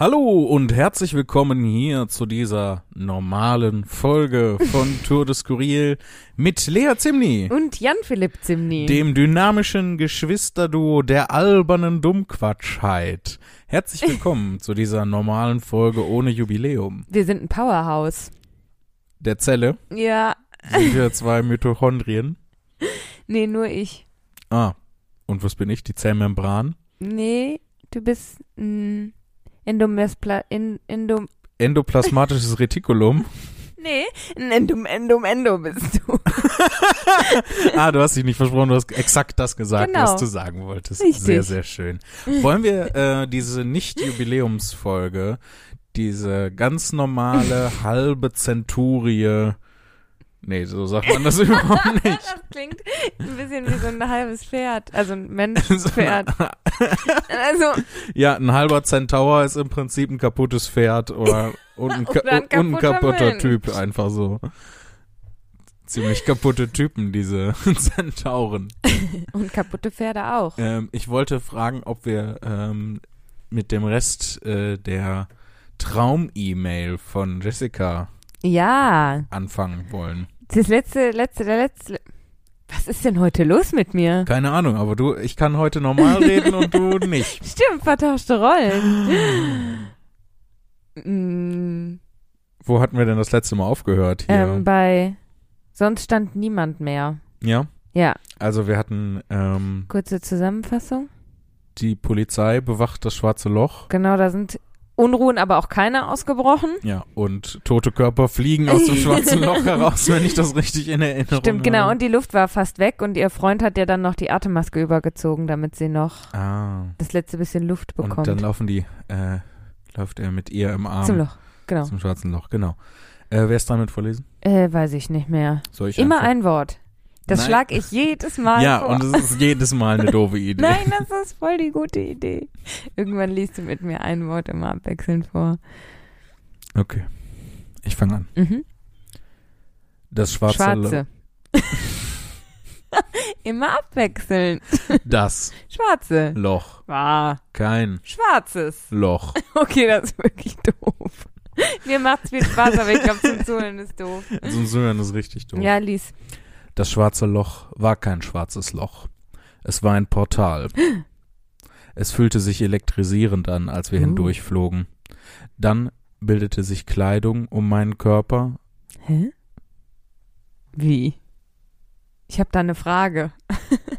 Hallo und herzlich willkommen hier zu dieser normalen Folge von Tour de Skurril mit Lea Zimni, Und Jan-Philipp Zimni. dem dynamischen Geschwisterduo der albernen Dummquatschheit. Herzlich willkommen zu dieser normalen Folge ohne Jubiläum. Wir sind ein Powerhouse. Der Zelle Ja, sind wir zwei Mitochondrien. nee, nur ich. Ah, und was bin ich? Die Zellmembran? Nee, du bist ein Endomespla... In, Endom... Endoplasmatisches Retikulum. Nee, ein Endom, Endom, Endo bist du. Ah, du hast dich nicht versprochen, du hast exakt das gesagt, Genau. was du sagen wolltest. Richtig. Sehr, sehr schön. Wollen wir äh, diese Nicht-Jubiläumsfolge, diese ganz normale halbe Zenturie, nee, so sagt man das überhaupt nicht. Das klingt ein bisschen wie so ein halbes Pferd. Also ein Menschenpferd. Also, Ja, ein halber Zentaur ist im Prinzip ein kaputtes Pferd oder und ein, Oder ein und ein kaputter kaputter Mensch. Typ, einfach so. Ziemlich kaputte Typen, diese Zentauren. und kaputte Pferde auch. Ähm, ich wollte fragen, ob wir ähm, mit dem Rest äh, der Traum-E-Mail von Jessica Ja, anfangen wollen. das letzte, letzte, der letzte... Was ist denn heute los mit mir? Keine Ahnung, aber du, ich kann heute normal reden und du nicht. Stimmt, vertauschte Rollen. Mm, Wo hatten wir denn das letzte Mal aufgehört? Hier? ähm, bei Sonst stand niemand mehr. ja, Ja, also wir hatten ähm, kurze Zusammenfassung. die Polizei bewacht das schwarze Loch. Genau, da sind Unruhen, aber auch keine ausgebrochen. Ja, und tote Körper fliegen aus dem schwarzen Loch heraus, wenn ich das richtig in Erinnerung Stimmt, genau. habe. Und die Luft war fast weg und ihr Freund hat ja dann noch die Atemmaske übergezogen, damit sie noch Ah, das letzte bisschen Luft und bekommt. dann laufen die, äh, läuft er mit ihr im Arm Zum Loch, genau. zum schwarzen Loch, genau. Äh, wer ist dran mit vorlesen? Äh, weiß ich nicht mehr. Soll ich Immer einfach? ein Wort. Das Nein. schlag ich jedes Mal Ja, vor. und es ist jedes Mal eine doofe Idee. Nein, das ist voll die gute Idee. Irgendwann liest du mit mir ein Wort immer abwechselnd vor. Okay. Ich fange an. Mhm. Das schwarze, Schwarze. immer abwechselnd. Das Schwarze. Loch. War. Kein Schwarzes. Loch. Okay, das ist wirklich doof. Mir macht's viel Spaß, aber ich glaube, zum Zuhören ist doof. So ein Sören ist richtig doof. Ja, lies. Das schwarze Loch war kein schwarzes Loch. Es war ein Portal. Es fühlte sich elektrisierend an, als wir Uh. hindurchflogen. Dann bildete sich Kleidung um meinen Körper. Hä? Wie? Ich habe da eine Frage.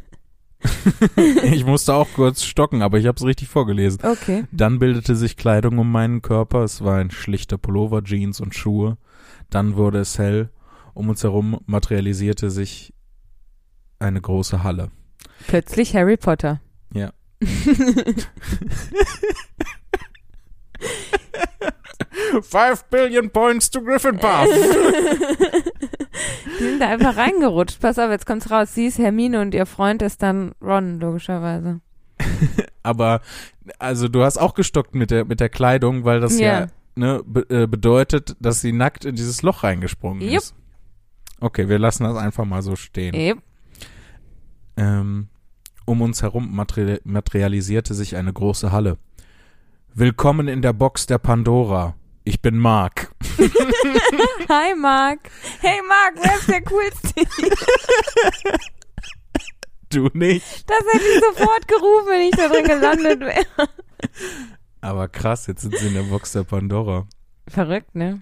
Ich musste auch kurz stocken, aber ich habe es richtig vorgelesen. Okay. Dann bildete sich Kleidung um meinen Körper. Es war ein schlichter Pullover, Jeans und Schuhe. Dann wurde es hell. Um uns herum materialisierte sich eine große Halle. Plötzlich Harry Potter. Ja. Five billion points to Gryffindor. Die sind da einfach reingerutscht. Pass auf, jetzt kommt's raus. Sie ist Hermine und ihr Freund ist dann Ron, logischerweise. Aber also du hast auch gestockt mit der mit der Kleidung, weil das ja, Ja. ne, be äh, bedeutet, dass sie nackt in dieses Loch reingesprungen Jupp. ist. Okay, wir lassen das einfach mal so stehen. Yep. Ähm, um uns herum materi materialisierte sich eine große Halle. Willkommen in der Box der Pandora. Ich bin Mark. Hi, Marc. Hey, Marc, wer ist der Coolste? Du nicht. Das hätte ich sofort gerufen, wenn ich da drin gelandet wäre. Aber krass, jetzt sind sie in der Box der Pandora. Verrückt, ne?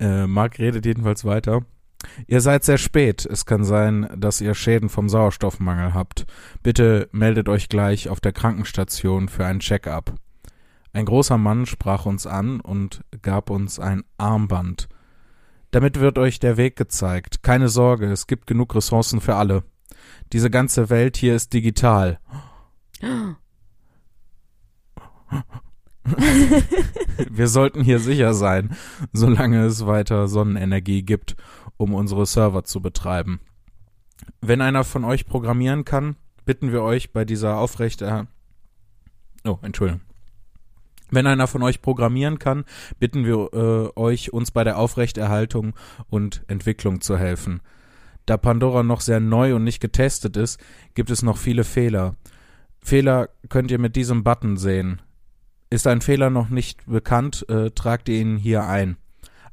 Äh, Mark redet jedenfalls weiter. Ihr seid sehr spät. Es kann sein, dass ihr Schäden vom Sauerstoffmangel habt. Bitte meldet euch gleich auf der Krankenstation für ein Check-up. Ein großer Mann sprach uns an und gab uns ein Armband. Damit wird euch der Weg gezeigt. Keine Sorge, es gibt genug Ressourcen für alle. Diese ganze Welt hier ist digital. Wir sollten hier sicher sein, solange es weiter Sonnenenergie gibt, um unsere Server zu betreiben. Wenn einer von euch programmieren kann, bitten wir euch bei dieser Aufrechter Oh, Entschuldigung. Wenn einer von euch programmieren kann, bitten wir äh, euch, uns bei der Aufrechterhaltung und Entwicklung zu helfen. Da Pandora noch sehr neu und nicht getestet ist, gibt es noch viele Fehler. Fehler könnt ihr mit diesem Button sehen. Ist ein Fehler noch nicht bekannt, äh, tragt ihr ihn hier ein.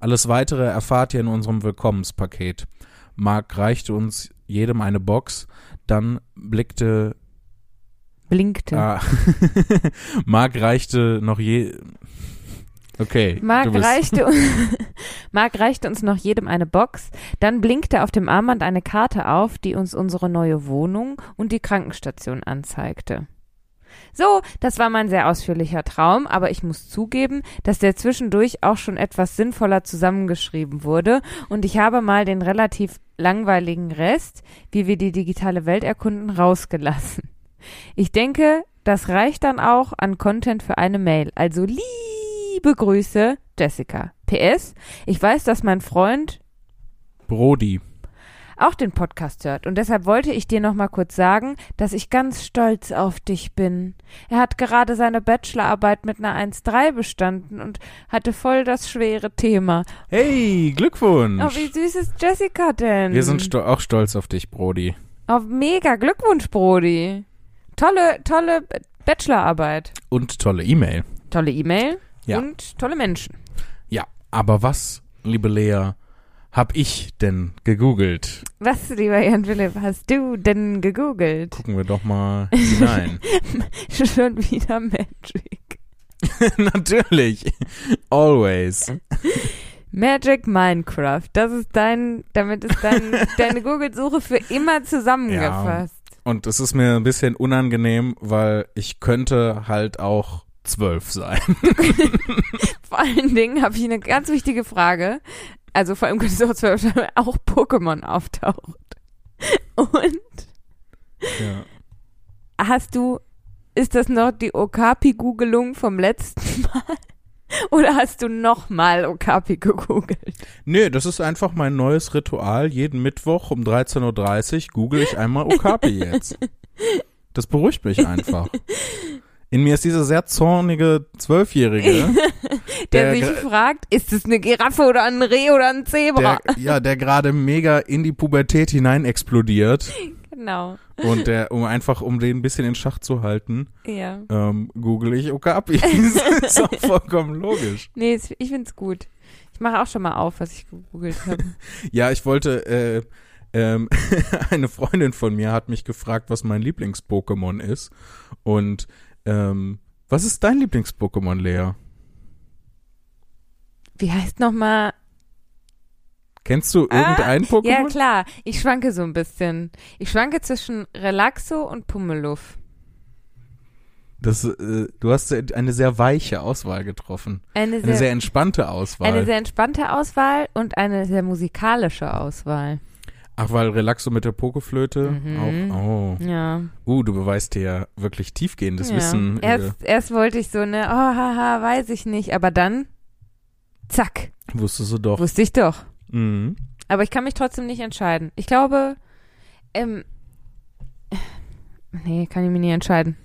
Alles weitere erfahrt ihr in unserem Willkommenspaket. Mark reichte uns jedem eine Box, dann blickte Blinkte. Ah, Mark reichte noch je. Okay. Marc reichte, Marc reichte uns noch jedem eine Box, dann blinkte auf dem Armband eine Karte auf, die uns unsere neue Wohnung und die Krankenstation anzeigte. So, das war mein sehr ausführlicher Traum, aber ich muss zugeben, dass der zwischendurch auch schon etwas sinnvoller zusammengeschrieben wurde und ich habe mal den relativ langweiligen Rest, wie wir die digitale Welt erkunden, rausgelassen. Ich denke, das reicht dann auch an Content für eine Mail. Also liebe Grüße, Jessica. PS, ich weiß, dass mein Freund Brody. Auch den Podcast hört und deshalb wollte ich dir noch mal kurz sagen, dass ich ganz stolz auf dich bin. Er hat gerade seine Bachelorarbeit mit einer 1.3 bestanden und hatte voll das schwere Thema. Hey, Glückwunsch. Oh, wie süß ist Jessica denn? Wir sind sto auch stolz auf dich, Brody. Auf mega Glückwunsch, Brody. Tolle, tolle Bachelorarbeit. Und tolle E-Mail. Tolle E-Mail Ja. und tolle Menschen. Ja, aber was, liebe Lea, hab ich denn gegoogelt? Was, lieber Jan Philipp, hast du denn gegoogelt? Gucken wir doch mal hinein. Schon wieder Magic. Natürlich. Always. Magic Minecraft. Das ist dein, damit ist dein, deine Google-Suche für immer zusammengefasst. Und es ist mir ein bisschen unangenehm, weil ich könnte halt auch zwölf sein. Vor allen Dingen habe ich eine ganz wichtige Frage. Also vor allem es auch Pokémon auftaucht. Und Ja. hast du, ist das noch die Okapi-Googelung vom letzten Mal? Oder hast du nochmal Okapi gegoogelt? Nee, das ist einfach mein neues Ritual. Jeden Mittwoch um 13.30 Uhr google ich einmal Okapi jetzt. Das beruhigt mich einfach. In mir ist dieser sehr zornige Zwölfjährige, Der, Der sich fragt, ist es eine Giraffe oder ein Reh oder ein Zebra? der, ja, der gerade mega in die Pubertät hinein explodiert. genau. Und der, um einfach, um den ein bisschen in Schach zu halten, Ja. ähm, google ich das ist auch vollkommen logisch. Nee, ich find's gut. Ich mache auch schon mal auf, was ich gegoogelt habe. Ja, ich wollte, äh, ähm, eine Freundin von mir hat mich gefragt, was mein Lieblings-Pokémon ist. Und ähm, was ist dein Lieblings-Pokémon, Lea? Wie heißt nochmal? Kennst du Ah, irgendein Pokémon? Ja, klar. Ich schwanke so ein bisschen. Ich schwanke zwischen Relaxo und Pummeluff. Das, äh, du hast eine sehr weiche Auswahl getroffen. Eine Eine sehr, sehr entspannte Auswahl. eine sehr entspannte Auswahl und eine sehr musikalische Auswahl. Ach, weil Relaxo mit der Pokeflöte Mhm. auch. Oh. Ja. Uh, du beweist dir ja wirklich tiefgehendes ja. Wissen. Äh, Erst, erst wollte ich so eine, oh, haha, weiß ich nicht. Aber dann, zack, wusstest du doch. wusste ich doch. Mhm. Aber ich kann mich trotzdem nicht entscheiden. Ich glaube, ähm, nee, kann ich mich nicht entscheiden.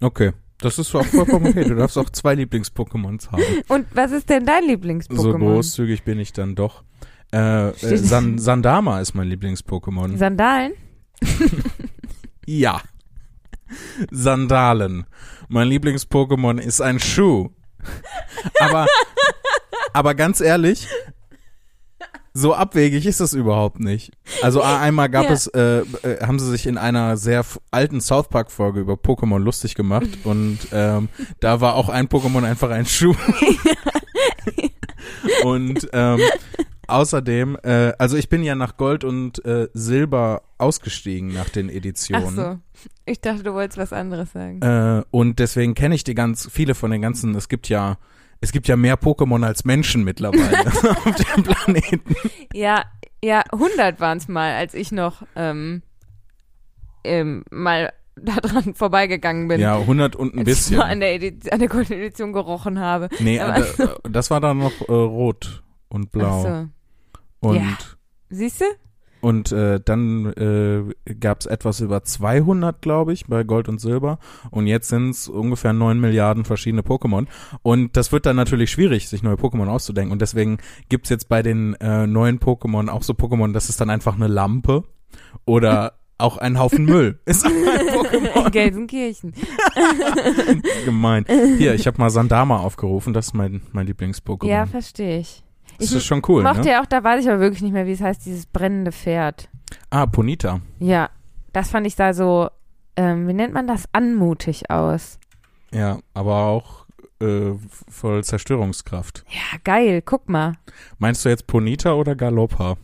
Okay. Das ist auch vollkommen okay. Du darfst auch zwei Lieblings-Pokémons haben. Und was ist denn dein Lieblings-Pokémon? So großzügig bin ich dann doch. Äh, äh, San Sandama ist mein Lieblings-Pokémon. Sandalen? ja. Sandalen. Mein Lieblings-Pokémon ist ein Schuh. aber, aber ganz ehrlich, so abwegig ist das überhaupt nicht. Also einmal gab Ja. es, äh, äh, haben sie sich in einer sehr alten South Park Folge über Pokémon lustig gemacht und ähm, da war auch ein Pokémon einfach ein Schuh. und ähm, außerdem, äh, also ich bin ja nach Gold und äh, Silber ausgestiegen nach den Ach Editionen. so. Ich dachte, du wolltest was anderes sagen. Äh, und deswegen kenne ich die ganz, viele von den ganzen, es gibt ja, es gibt ja mehr Pokémon als Menschen mittlerweile auf dem Planeten. Ja, ja, 100 waren es mal, als ich noch ähm, ähm, mal daran vorbeigegangen bin. Ja, 100 und ein bisschen. ich mal an der, Edi- an der Golden Edition gerochen habe. Nee, aber- äh, das war dann noch äh, rot und blau. Ach so. Und, Ja. Siehst du? Und äh, dann äh, gab es etwas über 200, glaube ich, bei Gold und Silber. Und jetzt sind es ungefähr 9 Milliarden verschiedene Pokémon. Und das wird dann natürlich schwierig, sich neue Pokémon auszudenken. Und deswegen gibt's jetzt bei den äh, neuen Pokémon auch so Pokémon, das ist dann einfach eine Lampe. Oder Auch ein Haufen Müll ist auch ein Pokémon. Gelsenkirchen. Gemein. Hier, ich habe mal Sandama aufgerufen, das ist mein, mein Lieblings-Pokémon. Ja, verstehe ich. Das ich ist schon cool, mochte ne? ja auch, da weiß ich aber wirklich nicht mehr, wie es heißt, dieses brennende Pferd. Ah, Ponita. Ja, das fand ich da so, ähm, wie nennt man das, anmutig aus. Ja, aber auch äh, voll Zerstörungskraft. Ja, geil, guck mal. Meinst du jetzt Ponita oder Galoppa?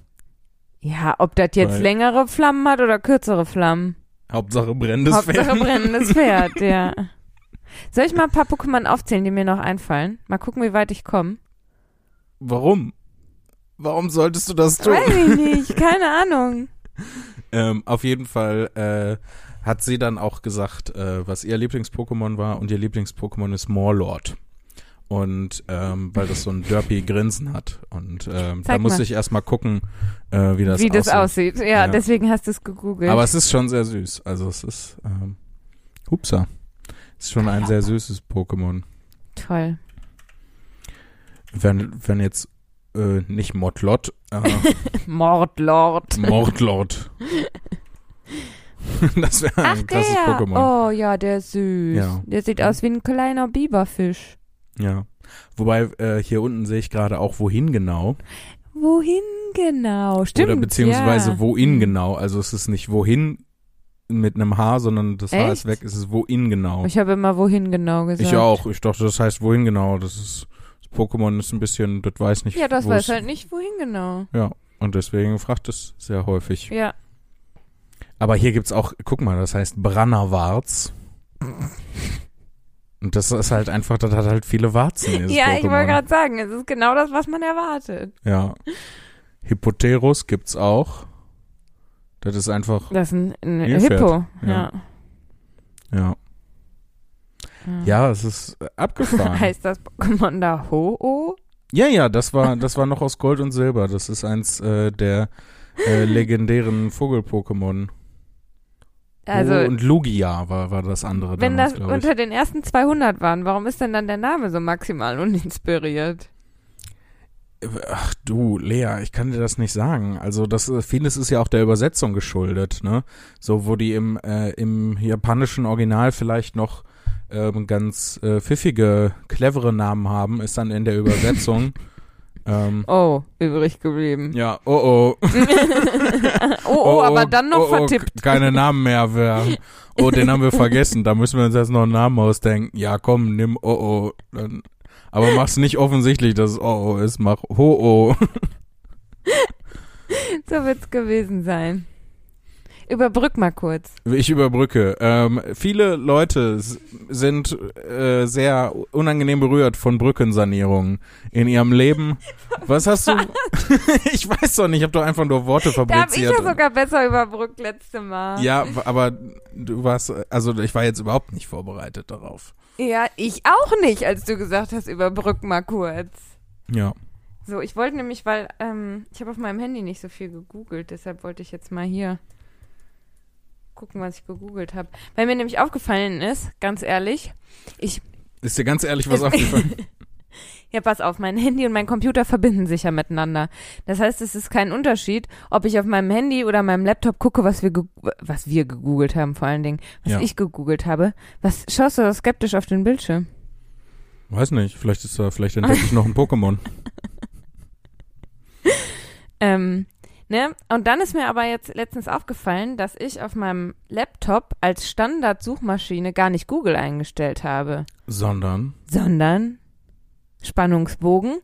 Ja, ob das jetzt Weil- längere Flammen hat oder kürzere Flammen. Hauptsache brennendes Hauptsache Pferd. brennendes Pferd, ja. Soll ich mal ein paar Pokémon aufzählen, die mir noch einfallen? Mal gucken, wie weit ich komme. Warum? Warum solltest du das tun? Weiß ich nicht, keine Ahnung. Ähm, auf jeden Fall äh, hat sie dann auch gesagt, äh, was ihr Lieblings-Pokémon war und ihr Lieblings-Pokémon ist Morlord. Und ähm, weil das so ein derpy Grinsen hat. Und ähm, da musste mal. ich erstmal gucken, äh, wie das wie das aussieht. aussieht. Ja, Ja. deswegen hast du es gegoogelt. Aber es ist schon sehr süß. Also es ist, ähm, hupsa. Es ist schon ein sehr süßes Pokémon. Toll. Wenn, wenn jetzt äh, nicht Motlot, äh, Mordlord. Mordlord. das wäre Ach, ein krasses der. Pokémon. Oh ja, der ist süß. Ja. Der sieht aus wie ein kleiner Biberfisch. Ja. Wobei äh, hier unten sehe ich gerade auch wohin genau. Wohin genau? Stimmt. Oder beziehungsweise ja. wohin genau. Also es ist nicht wohin mit einem H, sondern das H ist Echt? weg, es ist wohin genau. Ich habe immer wohin genau gesagt. Ich auch. Ich dachte, das heißt wohin genau. Das ist Pokémon ist ein bisschen, das weiß nicht. Ja, das weiß es- halt nicht, wohin genau. Ja. Und deswegen fragt es sehr häufig. Ja. Aber hier gibt's auch, guck mal, das heißt Brannerwarz. Und das ist halt einfach, das hat halt viele Warzen. Ja, ich Pokémon. wollte gerade sagen, es ist genau das, was man erwartet. Ja. Hippoterus gibt's auch. Das ist einfach, Das ist ein, ein. Hippo. Ja. Ja. ja. Ja, es ist äh, abgefahren. Heißt das Pokémon da Ho-Oh? ja, ja, das war, das war noch aus Gold und Silber. Das ist eins äh, der äh, legendären Vogel-Pokémon. Also, oh, und Lugia war, war das andere wenn damals, das unter den ersten 200 waren, warum ist denn dann der Name so maximal uninspiriert? Ach du, Lea, ich kann dir das nicht sagen. Also das äh, vieles ist ja auch der Übersetzung geschuldet, ne? So wo die im äh, im japanischen Original vielleicht noch ähm, ganz äh, pfiffige, clevere Namen haben, ist dann in der Übersetzung ähm, Oh, übrig geblieben. ja, oh oh, oh, oh, aber dann noch oh, oh, vertippt. keine Namen mehr. Wer, oh, den haben wir vergessen. Da müssen wir uns jetzt noch einen Namen ausdenken. Ja, komm, nimm oh oh. Dann, aber mach's nicht offensichtlich, dass es oh oh ist. Mach ho oh. So wird's gewesen sein. Überbrück mal kurz. Ich überbrücke. Ähm, viele Leute sind äh, sehr unangenehm berührt von Brückensanierungen in ihrem Leben. Was hast du? ich weiß doch nicht, ich habe doch einfach nur Worte Da hab ich fabriziert. ja sogar besser überbrückt letzte Mal. ja, aber du warst, also ich war jetzt überhaupt nicht vorbereitet darauf. Ja, ich auch nicht, als du gesagt hast, überbrück mal kurz. Ja. So, ich wollte nämlich, weil ähm, ich habe auf meinem Handy nicht so viel gegoogelt, deshalb wollte ich jetzt mal hier gucken, was ich gegoogelt habe. Weil mir nämlich aufgefallen ist, ganz ehrlich, ich, Ist dir ganz ehrlich was aufgefallen? ja, pass auf, mein Handy und mein Computer verbinden sich ja miteinander. Das heißt, es ist kein Unterschied, ob ich auf meinem Handy oder meinem Laptop gucke, was wir, was wir gegoogelt haben, vor allen Dingen, was Ja. ich gegoogelt habe. Was schaust du da skeptisch auf den Bildschirm? Weiß nicht, vielleicht ist da, vielleicht entdecke ich noch ein Pokémon. Ähm, ne? Und dann ist mir aber jetzt letztens aufgefallen, dass ich auf meinem Laptop als Standard-Suchmaschine gar nicht Google eingestellt habe, Sondern, sondern Spannungsbogen.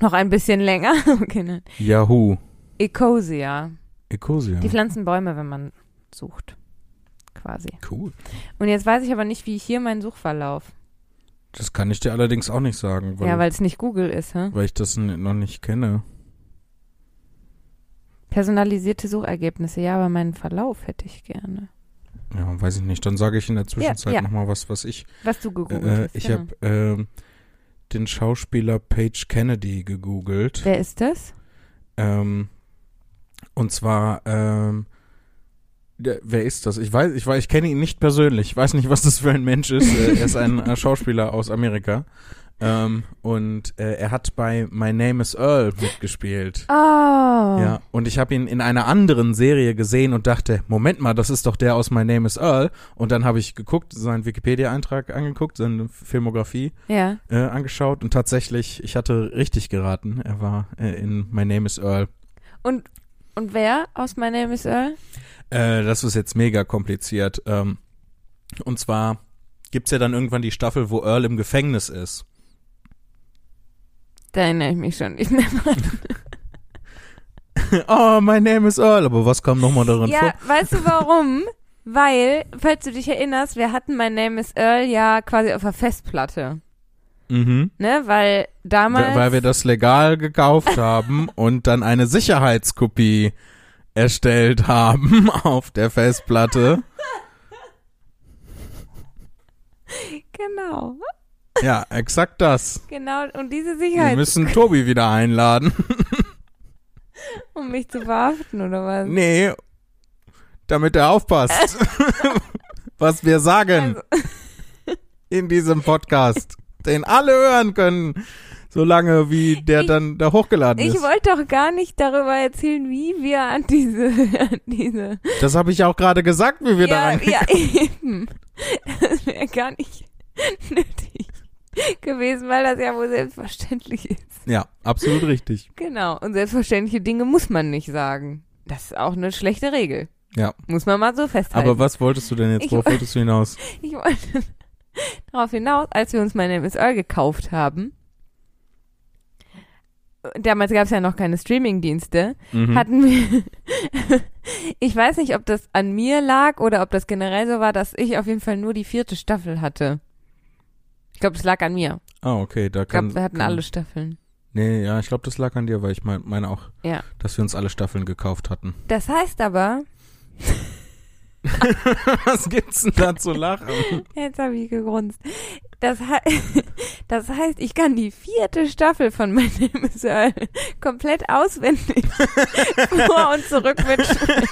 Noch ein bisschen länger. okay, nein. Yahoo. Ecosia. Ecosia. Die pflanzen Bäume, wenn man sucht. Quasi. Cool. Und jetzt weiß ich aber nicht, wie hier mein Suchverlauf. Das kann ich dir allerdings auch nicht sagen, weil, ja, weil es nicht Google ist, hä? weil ich das noch nicht kenne. Personalisierte Suchergebnisse. Ja, aber meinen Verlauf hätte ich gerne. Ja, weiß ich nicht. Dann sage ich in der Zwischenzeit ja. noch mal was, was ich. Was du gegoogelt Äh, hast. ich genau. habe ähm, den Schauspieler Paige Kennedy gegoogelt. Wer ist das? Ähm, und zwar, ähm, der, wer ist das? Ich weiß, ich weiß, ich kenne ihn nicht persönlich. Ich weiß nicht, was das für ein Mensch ist. Äh, er ist ein äh, Schauspieler aus Amerika. Ähm, und äh, er hat bei My Name is Earl mitgespielt. Oh. Ja, und ich habe ihn in einer anderen Serie gesehen und dachte, Moment mal, das ist doch der aus My Name is Earl. Und dann habe ich geguckt, seinen Wikipedia-Eintrag angeguckt, seine Filmografie Ja. äh, angeschaut und tatsächlich, ich hatte richtig geraten. Er war äh, in My Name is Earl. Und, und wer aus My Name is Earl? Äh, das ist jetzt mega kompliziert. Ähm, und zwar gibt's ja dann irgendwann die Staffel, wo Earl im Gefängnis ist. Da erinnere ich mich schon nicht mehr dran. oh, my name is Earl. Aber was kam nochmal darin Ja, vor? weißt du warum? Weil, falls du dich erinnerst, wir hatten My Name is Earl ja quasi auf der Festplatte. Mhm. Ne? Weil damals. Weil wir das legal gekauft haben und dann eine Sicherheitskopie erstellt haben auf der Festplatte. genau. Ja, exakt das. Genau. Und diese Wir Sicherheit, müssen Tobi wieder einladen. um mich zu verhaften, oder was? Nee, damit er aufpasst, was wir sagen Also, in diesem Podcast, den alle hören können, solange wie der Ich- dann da hochgeladen ich ist. wollte doch gar nicht darüber erzählen, wie wir an diese, an diese. Das habe ich auch gerade gesagt, wie wir ja, daran ja, eben. Das wäre gar nicht nötig gewesen, weil das ja wohl selbstverständlich ist. Ja, absolut richtig. Genau. Und selbstverständliche Dinge muss man nicht sagen. Das ist auch eine schlechte Regel. Ja. Muss man mal so festhalten. Aber was wolltest du denn jetzt? Ich- Worauf wolltest du hinaus? Ich wollte darauf hinaus, als wir uns My Name is Earl gekauft haben, damals gab es ja noch keine Streaming-Dienste, Mhm. hatten wir, ich weiß nicht, ob das an mir lag oder ob das generell so war, dass ich auf jeden Fall nur die vierte Staffel hatte. Ich glaube, das lag an mir. Ah, okay, da Ich kann. glaube, wir hatten kann, alle Staffeln. Nee, ja, ich glaube, das lag an dir, weil ich mein, meine auch, Ja. dass wir uns alle Staffeln gekauft hatten. Das heißt aber, Was gibt's denn da zu lachen? Jetzt habe ich gegrunzt. Das, he das heißt, ich kann die vierte Staffel von My Name is Earl komplett auswendig vor und zurück mitsprechen.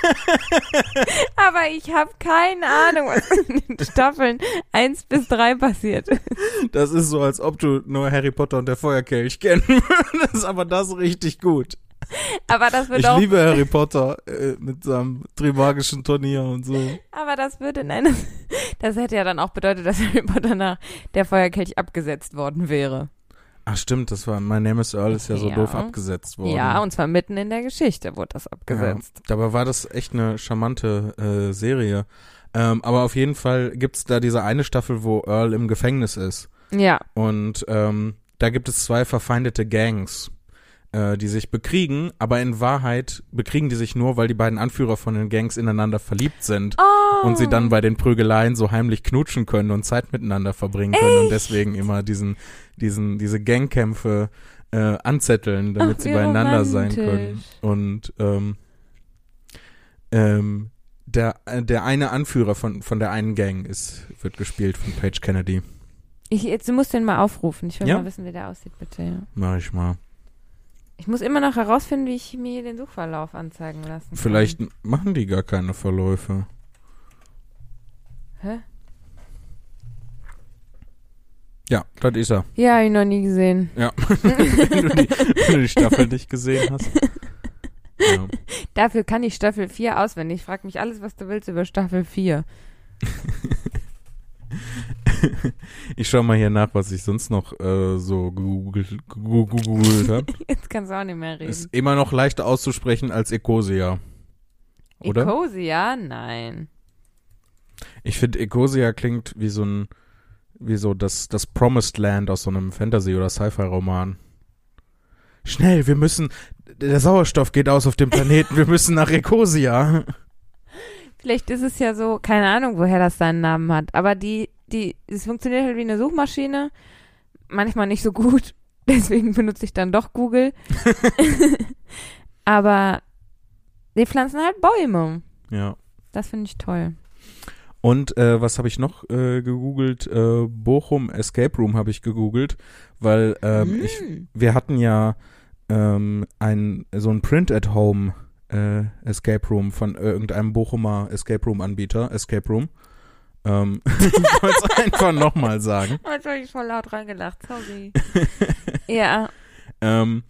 Aber ich habe keine Ahnung, was in den Staffeln 1 bis 3 passiert. Das ist so, als ob du nur Harry Potter und der Feuerkelch kennen würdest, aber das richtig gut. Aber das wird Ich auch, liebe Harry Potter äh, mit seinem Trimagischen Turnier und so. aber das würde in einem, das hätte ja dann auch bedeutet, dass Harry Potter nach der Feuerkelch abgesetzt worden wäre. Ach stimmt, das war, My Name is Earl ist ja so Ja. doof abgesetzt worden. Ja, und zwar mitten in der Geschichte wurde das abgesetzt. Ja, dabei war das echt eine charmante äh, Serie. Ähm, aber auf jeden Fall gibt's da diese eine Staffel, wo Earl im Gefängnis ist. Ja, Und ähm, da gibt es zwei verfeindete Gangs, äh, die sich bekriegen, aber in Wahrheit bekriegen die sich nur, weil die beiden Anführer von den Gangs ineinander verliebt sind Oh. und sie dann bei den Prügeleien so heimlich knutschen können und Zeit miteinander verbringen können und deswegen immer diesen, diesen, diese Gangkämpfe äh, anzetteln, damit Ach, sie beieinander sein können. Und ähm, ähm, der, der eine Anführer von, von der einen Gang ist, wird gespielt von Paige Kennedy. Ich, jetzt, du musst den mal aufrufen. Ich will Ja? mal wissen, wie der aussieht, bitte. Ja. Mach ich mal. Ich muss immer noch herausfinden, wie ich mir den Suchverlauf anzeigen lassen kann. Vielleicht machen die gar keine Verläufe. Hä? Ja, das ist er. Ja, hab ich noch nie gesehen. Ja. wenn, du die, wenn du die Staffel nicht gesehen hast. Ja. Dafür kann ich Staffel 4 auswendig. Ich frag mich alles, was du willst über Staffel 4. Ich schau mal hier nach, was ich sonst noch äh, so gegoogelt, gegoogelt habe. Jetzt kannst du auch nicht mehr reden. Ist immer noch leichter auszusprechen als Ecosia. Oder? Ecosia? Nein. Ich finde, Ecosia klingt wie so ein, wie so das, das Promised Land aus so einem Fantasy- oder Sci-Fi-Roman. Schnell, wir müssen, der Sauerstoff geht aus auf dem Planeten, wir müssen nach Ecosia. Vielleicht ist es ja so, keine Ahnung, woher das seinen Namen hat. Aber die, die, es funktioniert halt wie eine Suchmaschine. Manchmal nicht so gut. Deswegen benutze ich dann doch Google. Aber die pflanzen halt Bäume. Ja. Das finde ich toll. Und äh, was habe ich noch äh, gegoogelt? Äh, Bochum Escape Room habe ich gegoogelt, weil ähm, ich, Mm. wir hatten ja ähm, ein so ein Print at Home äh, Escape Room von irgendeinem Bochumer Escape Room Anbieter, Escape Room. Ähm, ich wollte es einfach nochmal sagen. Jetzt habe ich voll laut reingelacht, sorry. ja, Ähm,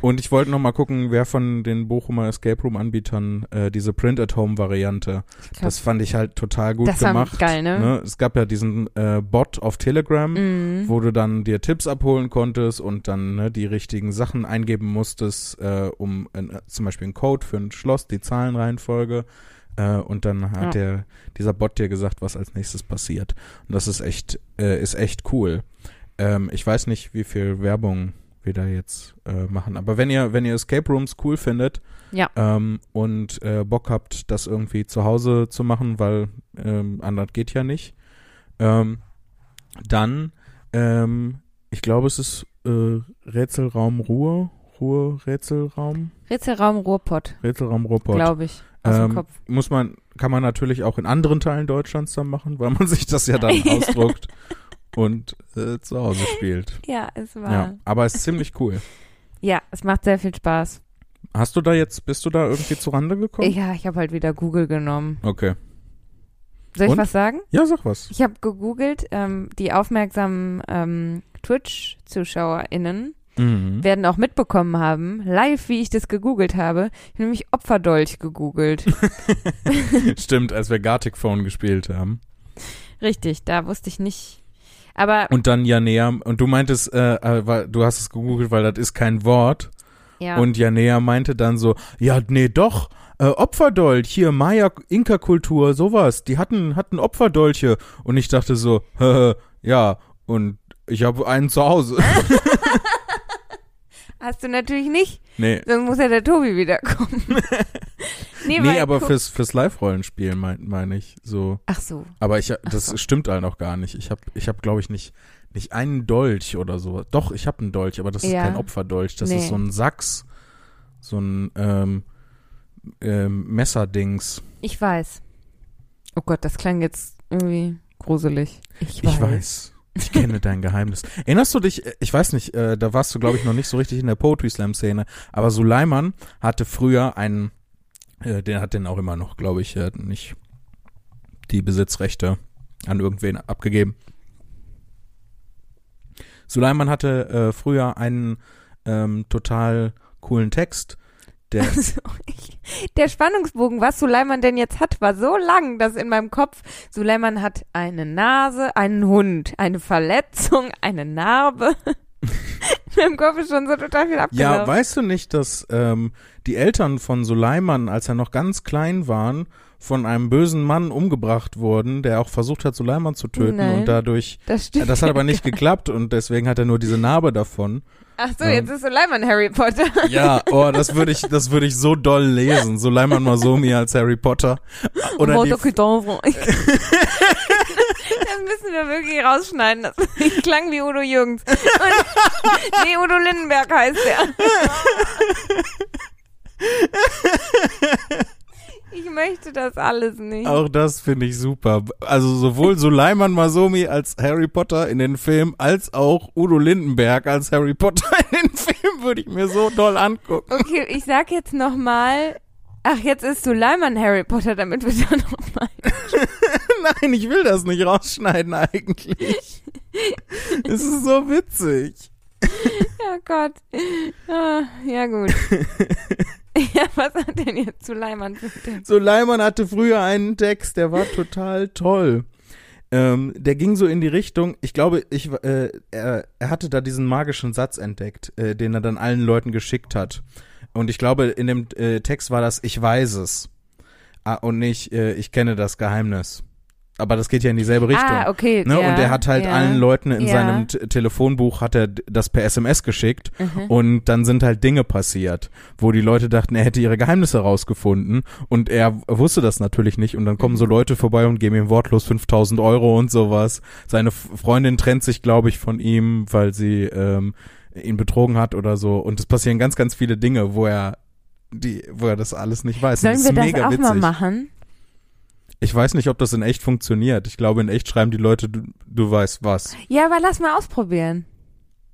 und ich wollte nochmal gucken, wer von den Bochumer Escape Room Anbietern äh, diese Print-at-Home-Variante, ich glaub, das fand ich halt total gut das gemacht. geil, ne? Es gab ja diesen äh, Bot auf Telegram, Mhm. wo du dann dir Tipps abholen konntest und dann ne, die richtigen Sachen eingeben musstest, äh, um äh, zum Beispiel einen Code für ein Schloss, die Zahlenreihenfolge. Äh, und dann hat Ja. der, dieser Bot dir gesagt, was als nächstes passiert. Und das ist echt, äh, ist echt cool. Ähm, ich weiß nicht, wie viel Werbung wir da jetzt äh, machen. Aber wenn ihr, wenn ihr Escape Rooms cool findet Ja. ähm, und äh, Bock habt, das irgendwie zu Hause zu machen, weil ähm, anders geht ja nicht, ähm, dann, ähm, ich glaube, es ist äh, Rätselraum Ruhe, Ruhe Rätselraum, Rätselraum Ruhrpott, Rätselraum Ruhrpott. glaube ich. Aus dem Ähm, Kopf. Muss man, kann man natürlich auch in anderen Teilen Deutschlands dann machen, weil man sich das ja dann ausdruckt und äh, zu Hause spielt. Ja, es war. Ja, aber es ist ziemlich cool. Ja, es macht sehr viel Spaß. Hast du da jetzt, bist du da irgendwie zu Rande gekommen? Ja, ich habe halt wieder Google genommen. Okay. Soll ich Und? was sagen? Ja, sag was. Ich habe gegoogelt, ähm, die aufmerksamen ähm, Twitch-ZuschauerInnen Mhm. werden auch mitbekommen haben, live, wie ich das gegoogelt habe. Ich habe nämlich Opferdolch gegoogelt. Stimmt, als wir Gartic Phone gespielt haben. Richtig, da wusste ich nicht. Aber Und dann Janea, und du meintest, äh, äh, weil, du hast es gegoogelt, weil das ist kein Wort. ja, Und Janea meinte dann so, ja, nee, doch, äh, Opferdolch, hier, Maya, Inka-Kultur, sowas, die hatten, hatten Opferdolche. Und ich dachte so, ja, und ich habe einen zu Hause. Hast du natürlich nicht. nee. Sonst muss ja der Tobi wiederkommen. nee, Nee, aber fürs, fürs Live-Rollenspiel meine mein ich so. Ach so. Aber ich, das so. stimmt halt auch gar nicht. Ich habe, ich hab, glaube ich, nicht, nicht einen Dolch oder so. Doch, ich habe einen Dolch, aber das ist Ja. kein Opferdolch. Das Nee. ist so ein Sachs, so ein ähm, ähm, Messerdings. Ich weiß. Oh Gott, das klang jetzt irgendwie gruselig. Ich weiß. Ich weiß. Ich kenne dein Geheimnis. Erinnerst du dich, äh, ich weiß nicht, äh, da warst du, glaube ich, noch nicht so richtig in der Poetry Slam-Szene, aber Suleiman hatte früher einen, äh, der hat den auch immer noch, glaube ich, äh, nicht die Besitzrechte an irgendwen abgegeben. Suleiman hatte äh, früher einen ähm, total coolen Text, der Also, ich, der Spannungsbogen, was Suleiman denn jetzt hat, war so lang, dass in meinem Kopf Suleiman hat eine Nase, einen Hund, eine Verletzung, eine Narbe. in meinem Kopf ist schon so total viel Ja, abgelaufen. weißt du nicht, dass ähm, die Eltern von Suleiman, als er noch ganz klein waren, von einem bösen Mann umgebracht wurden, der auch versucht hat, Suleiman zu töten Nein. und dadurch, das das hat aber nicht geklappt und deswegen hat er nur diese Narbe davon. Ach so, ähm, jetzt ist Suleiman Harry Potter. Ja, oh, das würde ich, das würde ich so doll lesen. Suleiman Masomi als Harry Potter. Oder Rote die, das müssen wir wirklich rausschneiden. Das klang wie Udo Jürgens. Und, nee, Udo Lindenberg heißt der. Ich möchte das alles nicht. auch das finde ich super. Also sowohl Suleiman Masomi als Harry Potter in den Film, als auch Udo Lindenberg als Harry Potter in den Film würde ich mir so doll angucken. Okay, ich sag jetzt nochmal. Ach, jetzt ist Suleiman Harry Potter, damit wir da nochmal. Nein, ich will das nicht rausschneiden eigentlich. Es ist so witzig. Ja Gott. Ah, ja gut. Ja, was hat denn jetzt Suleiman den? Suleiman hatte früher einen Text, der war total toll. Ähm, der ging so in die Richtung, ich glaube, ich, äh, er, er hatte da diesen magischen Satz entdeckt, äh, den er dann allen Leuten geschickt hat. Und ich glaube, in dem äh, Text war das, ich weiß es. Ah, und nicht, äh, ich kenne das Geheimnis. Aber das geht ja in dieselbe Richtung. Ah, okay. Ne? ja, und er hat halt ja. allen Leuten in Ja. seinem T Telefonbuch hat er das per SMS geschickt Mhm. und dann sind halt Dinge passiert, wo die Leute dachten, er hätte ihre Geheimnisse rausgefunden und er wusste das natürlich nicht und dann kommen Mhm. so Leute vorbei und geben ihm wortlos 5000 Euro und sowas. Seine Freundin trennt sich, glaube ich, von ihm, weil sie ähm, ihn betrogen hat oder so und es passieren ganz, ganz viele Dinge, wo er die, wo er das alles nicht weiß. Sollen das wir das mega auch witzig. mal machen? Ich weiß nicht, ob das in echt funktioniert. Ich glaube, in echt schreiben die Leute, du, du weißt was. Ja, aber lass mal ausprobieren.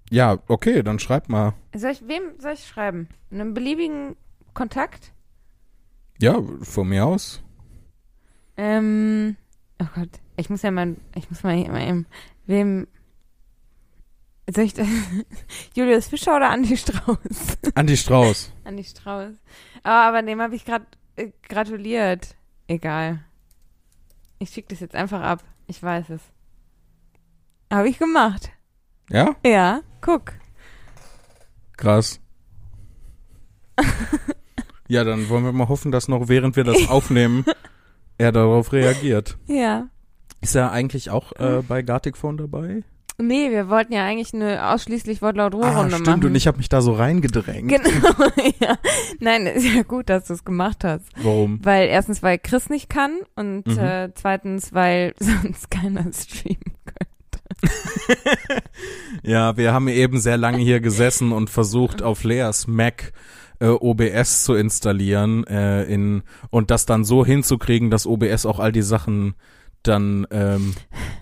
Ja, okay, dann schreib mal. Soll ich, wem soll ich schreiben? Einem beliebigen Kontakt? Ja, von mir aus. Ähm, oh Gott. Ich muss ja mal, ich muss mal, mal eben, wem, soll ich das, Julius Fischer oder Andi Strauß? Andi Strauß. Andi Strauß. Oh, aber dem habe ich gerade äh, gratuliert. Egal. Ich schicke das jetzt einfach ab. Ich weiß es. Habe ich gemacht. Ja? Ja, guck. Krass. ja, dann wollen wir mal hoffen, dass noch während wir das aufnehmen, er darauf reagiert. Ja. Ist er eigentlich auch äh, bei Gartic Phone dabei? Nee, wir wollten ja eigentlich eine ausschließlich Wortlaut-Ruhe-Runde Ah, machen. stimmt, und ich habe mich da so reingedrängt. Genau, ja. Nein, ist ja gut, dass du es gemacht hast. Warum? Weil erstens, weil Chris nicht kann und Mhm. äh, zweitens, weil sonst keiner streamen könnte. Ja, wir haben eben sehr lange hier gesessen und versucht, auf Leas Mac äh, OBS zu installieren äh, in, und das dann so hinzukriegen, dass OBS auch all die Sachen dann ähm,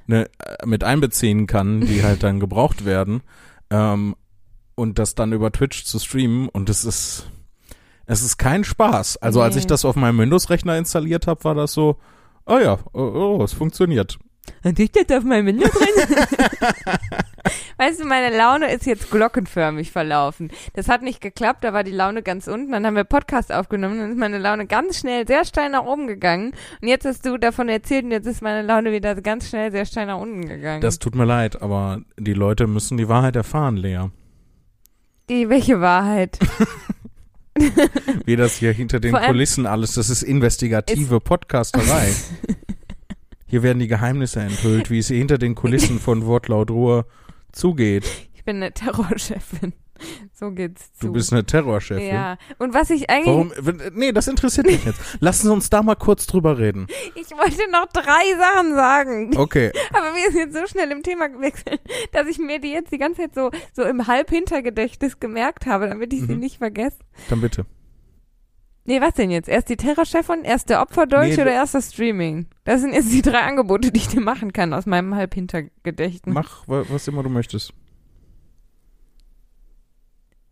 ne, mit einbeziehen kann, die halt dann gebraucht werden. Ähm, und das dann über Twitch zu streamen. Und es ist, es ist kein Spaß. Also als Nee. ich das auf meinem Windows-Rechner installiert habe, war das so, oh ja, oh, oh es funktioniert. Und ich jetzt auf meinem Windows drin? weißt du, meine Laune ist jetzt glockenförmig verlaufen. Das hat nicht geklappt, da war die Laune ganz unten. Dann haben wir Podcast aufgenommen, dann ist meine Laune ganz schnell sehr steil nach oben gegangen. Und jetzt hast du davon erzählt und jetzt ist meine Laune wieder ganz schnell sehr steil nach unten gegangen. Das tut mir leid, aber die Leute müssen die Wahrheit erfahren, Lea. die, welche Wahrheit? Wie das hier hinter den Kulissen alles, das ist investigative Podcasterei. Hier werden die Geheimnisse enthüllt, wie es hinter den Kulissen von Wortlaut Ruhr zugeht. Ich bin eine Terrorchefin. So geht's zu. Du bist eine Terrorchefin. ja. Und was ich eigentlich, Warum? Nee, das interessiert mich jetzt. Lassen Sie uns da mal kurz drüber reden. ich wollte noch drei Sachen sagen. Okay. Aber wir sind jetzt so schnell im Thema gewechselt, dass ich mir die jetzt die ganze Zeit so, so im Halbhintergedächtnis gemerkt habe, damit ich sie Mhm. nicht vergesse. Dann bitte. Nee, was denn jetzt? Erst die Terrorchefin, erst der Opferdolch Nee, oder erst das Streaming? Das sind jetzt die drei Angebote, die ich dir machen kann aus meinem Halbhintergedächtnis. Mach, wa- was immer du möchtest.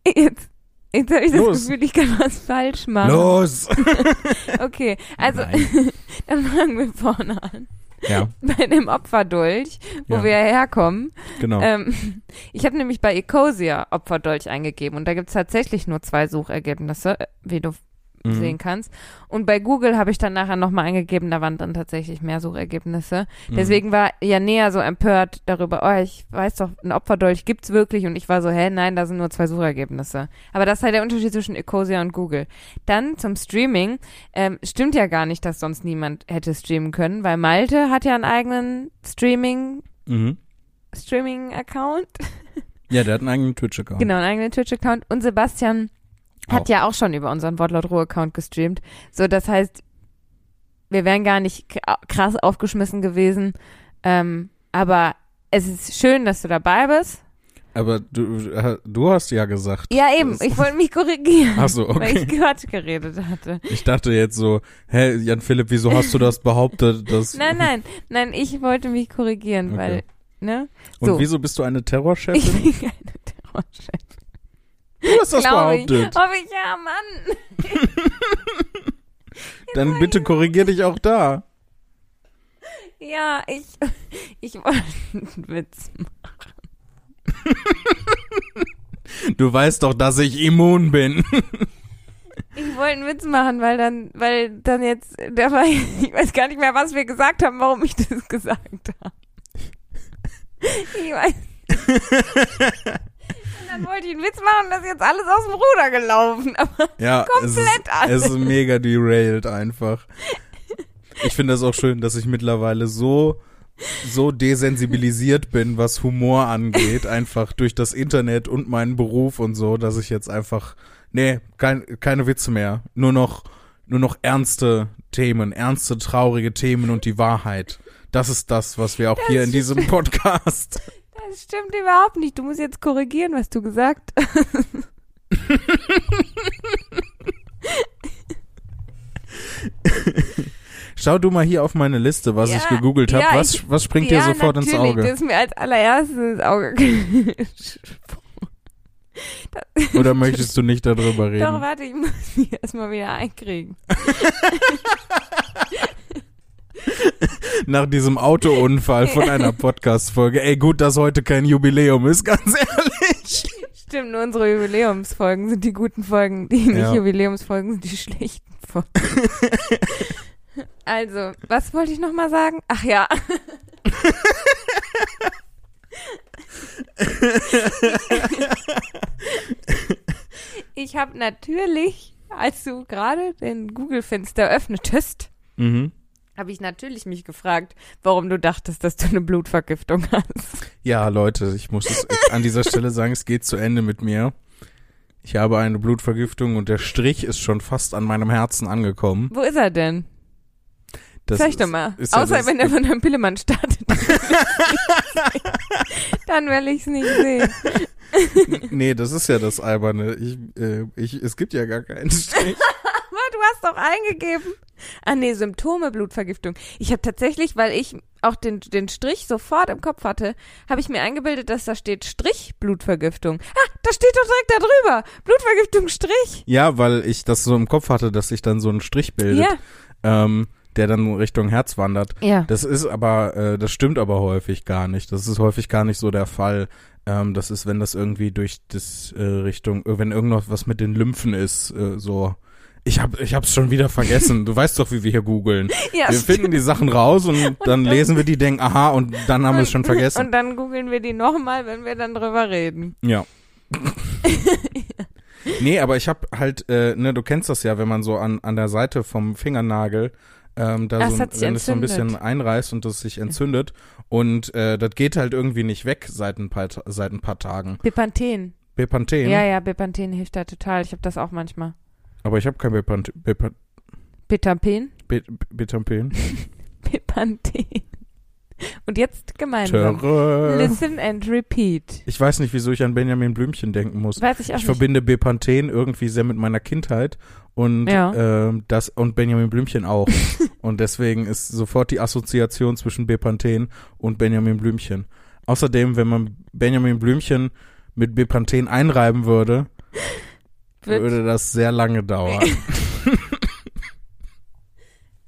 Jetzt, jetzt habe ich das Los. Gefühl, ich kann was falsch machen. Los! Okay, also dann fangen wir vorne an. Ja, Bei dem Opferdolch, wo Ja. wir herkommen. genau. Ähm, ich habe nämlich bei Ecosia Opferdolch eingegeben und da gibt's tatsächlich nur zwei Suchergebnisse, äh, wie du Mhm. sehen kannst. Und bei Google habe ich dann nachher nochmal eingegeben, da waren dann tatsächlich mehr Suchergebnisse. Mhm. Deswegen war ja näher so empört darüber, oh, ich weiß doch, ein Opferdolch gibt's wirklich und ich war so, hä, nein, da sind nur zwei Suchergebnisse. Aber das ist halt der Unterschied zwischen Ecosia und Google. Dann zum Streaming, ähm, stimmt ja gar nicht, dass sonst niemand hätte streamen können, weil Malte hat ja einen eigenen Streaming, Mhm. Streaming-Account. Ja, der hat einen eigenen Twitch-Account. Genau, einen eigenen Twitch-Account. Und Sebastian hat Auch. ja auch schon über unseren Wortlaut Ruhe-Account gestreamt. So, das heißt, wir wären gar nicht krass aufgeschmissen gewesen. Ähm, aber es ist schön, dass du dabei bist. Aber du, äh, du hast ja gesagt. Ja, eben. Ich wollte mich korrigieren. Ach so, Weil ich okay. Quatsch geredet hatte. Ich dachte jetzt so, hä, Jan Philipp, wieso hast du das behauptet? Dass, Nein, nein, nein, ich wollte mich korrigieren, Okay. weil, ne? Und so. wieso bist du eine Ich Terrorchefin? bin keine Terrorchef. Du hast das Glaube ich. behauptet. Hoffe ich, ja, Mann. Dann bitte korrigier dich auch da. Ja, ich, ich wollte einen Witz Du weißt doch, dass ich immun bin. Ich wollte einen Witz machen, weil dann, weil dann jetzt, der war, ich weiß gar nicht mehr, was wir gesagt haben, warum ich das gesagt habe. Ich weiß. Dann wollte ich einen Witz machen, das ist jetzt alles aus dem Ruder gelaufen. Aber Ja, es Komplett ist, alles. es ist mega derailed einfach. Ich finde das auch schön, dass ich mittlerweile so so desensibilisiert bin, was Humor angeht, einfach durch das Internet und meinen Beruf und so, dass ich jetzt einfach nee, kein, keine Witze mehr, nur noch nur noch ernste Themen, ernste traurige Themen und die Wahrheit. Das ist das, was wir auch hier in diesem Podcast. Das stimmt überhaupt nicht. Du musst jetzt korrigieren, was du gesagt hast. Schau du mal hier auf meine Liste, was Ja, ich gegoogelt habe. ja, was, ich- was springt ja, dir sofort ins Auge? Das ist mir als allererstes ins Auge. Oder möchtest du nicht darüber reden? Doch, warte, ich muss mich erstmal wieder einkriegen. Nach diesem Autounfall von einer Podcast-Folge. Ey, gut, dass heute kein Jubiläum ist, ganz ehrlich. Stimmt, nur unsere Jubiläumsfolgen sind die guten Folgen, die nicht Ja. Jubiläumsfolgen sind die schlechten Folgen. also, was wollte ich nochmal sagen? Ach ja. ich habe natürlich, als du gerade den Google-Fenster öffnetest, Mhm. Habe ich natürlich mich gefragt, warum du dachtest, dass du eine Blutvergiftung hast. Ja, Leute, ich muss es an dieser Stelle sagen, es geht zu Ende mit mir. Ich habe eine Blutvergiftung und der Strich ist schon fast an meinem Herzen angekommen. Wo ist er denn? Das Zeig ist- doch mal. ist ja Außer das- wenn er von einem Pillemann startet. Dann will ich es nicht sehen. Nee, das ist ja das Alberne. Ich, äh, ich, es gibt ja gar keinen Strich. Du hast doch eingegeben. Ah nee, Symptome Blutvergiftung. Ich habe tatsächlich, weil ich auch den, den Strich sofort im Kopf hatte, habe ich mir eingebildet, dass da steht Strich Blutvergiftung. Ah, da steht doch direkt da drüber. Blutvergiftung Strich. Ja, weil ich das so im Kopf hatte, dass sich dann so ein Strich bildet, Ja. ähm, der dann Richtung Herz wandert. Ja. Das ist aber, äh, das stimmt aber häufig gar nicht. Das ist häufig gar nicht so der Fall. Ähm, das ist, wenn das irgendwie durch das äh, Richtung, äh, wenn irgendwas was mit den Lymphen ist, äh, so. Ich hab, ich hab's schon wieder vergessen. Du weißt doch, wie wir hier googeln. ja wir finden die Sachen raus und dann dann- lesen wir die, denken, aha, und dann haben wir es schon vergessen. Und dann googeln wir die nochmal, wenn wir dann drüber reden. Ja. nee, aber ich habe halt, äh, ne, du kennst das ja, wenn man so an, an der Seite vom Fingernagel, ähm, da Ah, so, wenn es so ein bisschen einreißt und das sich entzündet und äh, das geht halt irgendwie nicht weg seit ein paar, seit ein paar Tagen. Bepanthen. Bepanthen, Ja, ja, Bepanthen hilft da total. Ich habe das auch manchmal. Aber ich habe kein Bepanthen. Bepa Bepanthen? Be Bepanthen. Bepanthen. Und jetzt gemeinsam. Töre. Listen and repeat. Ich weiß nicht, wieso ich an Benjamin Blümchen denken muss. Weiß ich auch Ich nicht. verbinde Bepanthen irgendwie sehr mit meiner Kindheit und Ja. ähm, das und Benjamin Blümchen auch. und deswegen ist sofort die Assoziation zwischen Bepanthen und Benjamin Blümchen. Außerdem, wenn man Benjamin Blümchen mit Bepanthen einreiben würde, Wird würde das sehr lange dauern.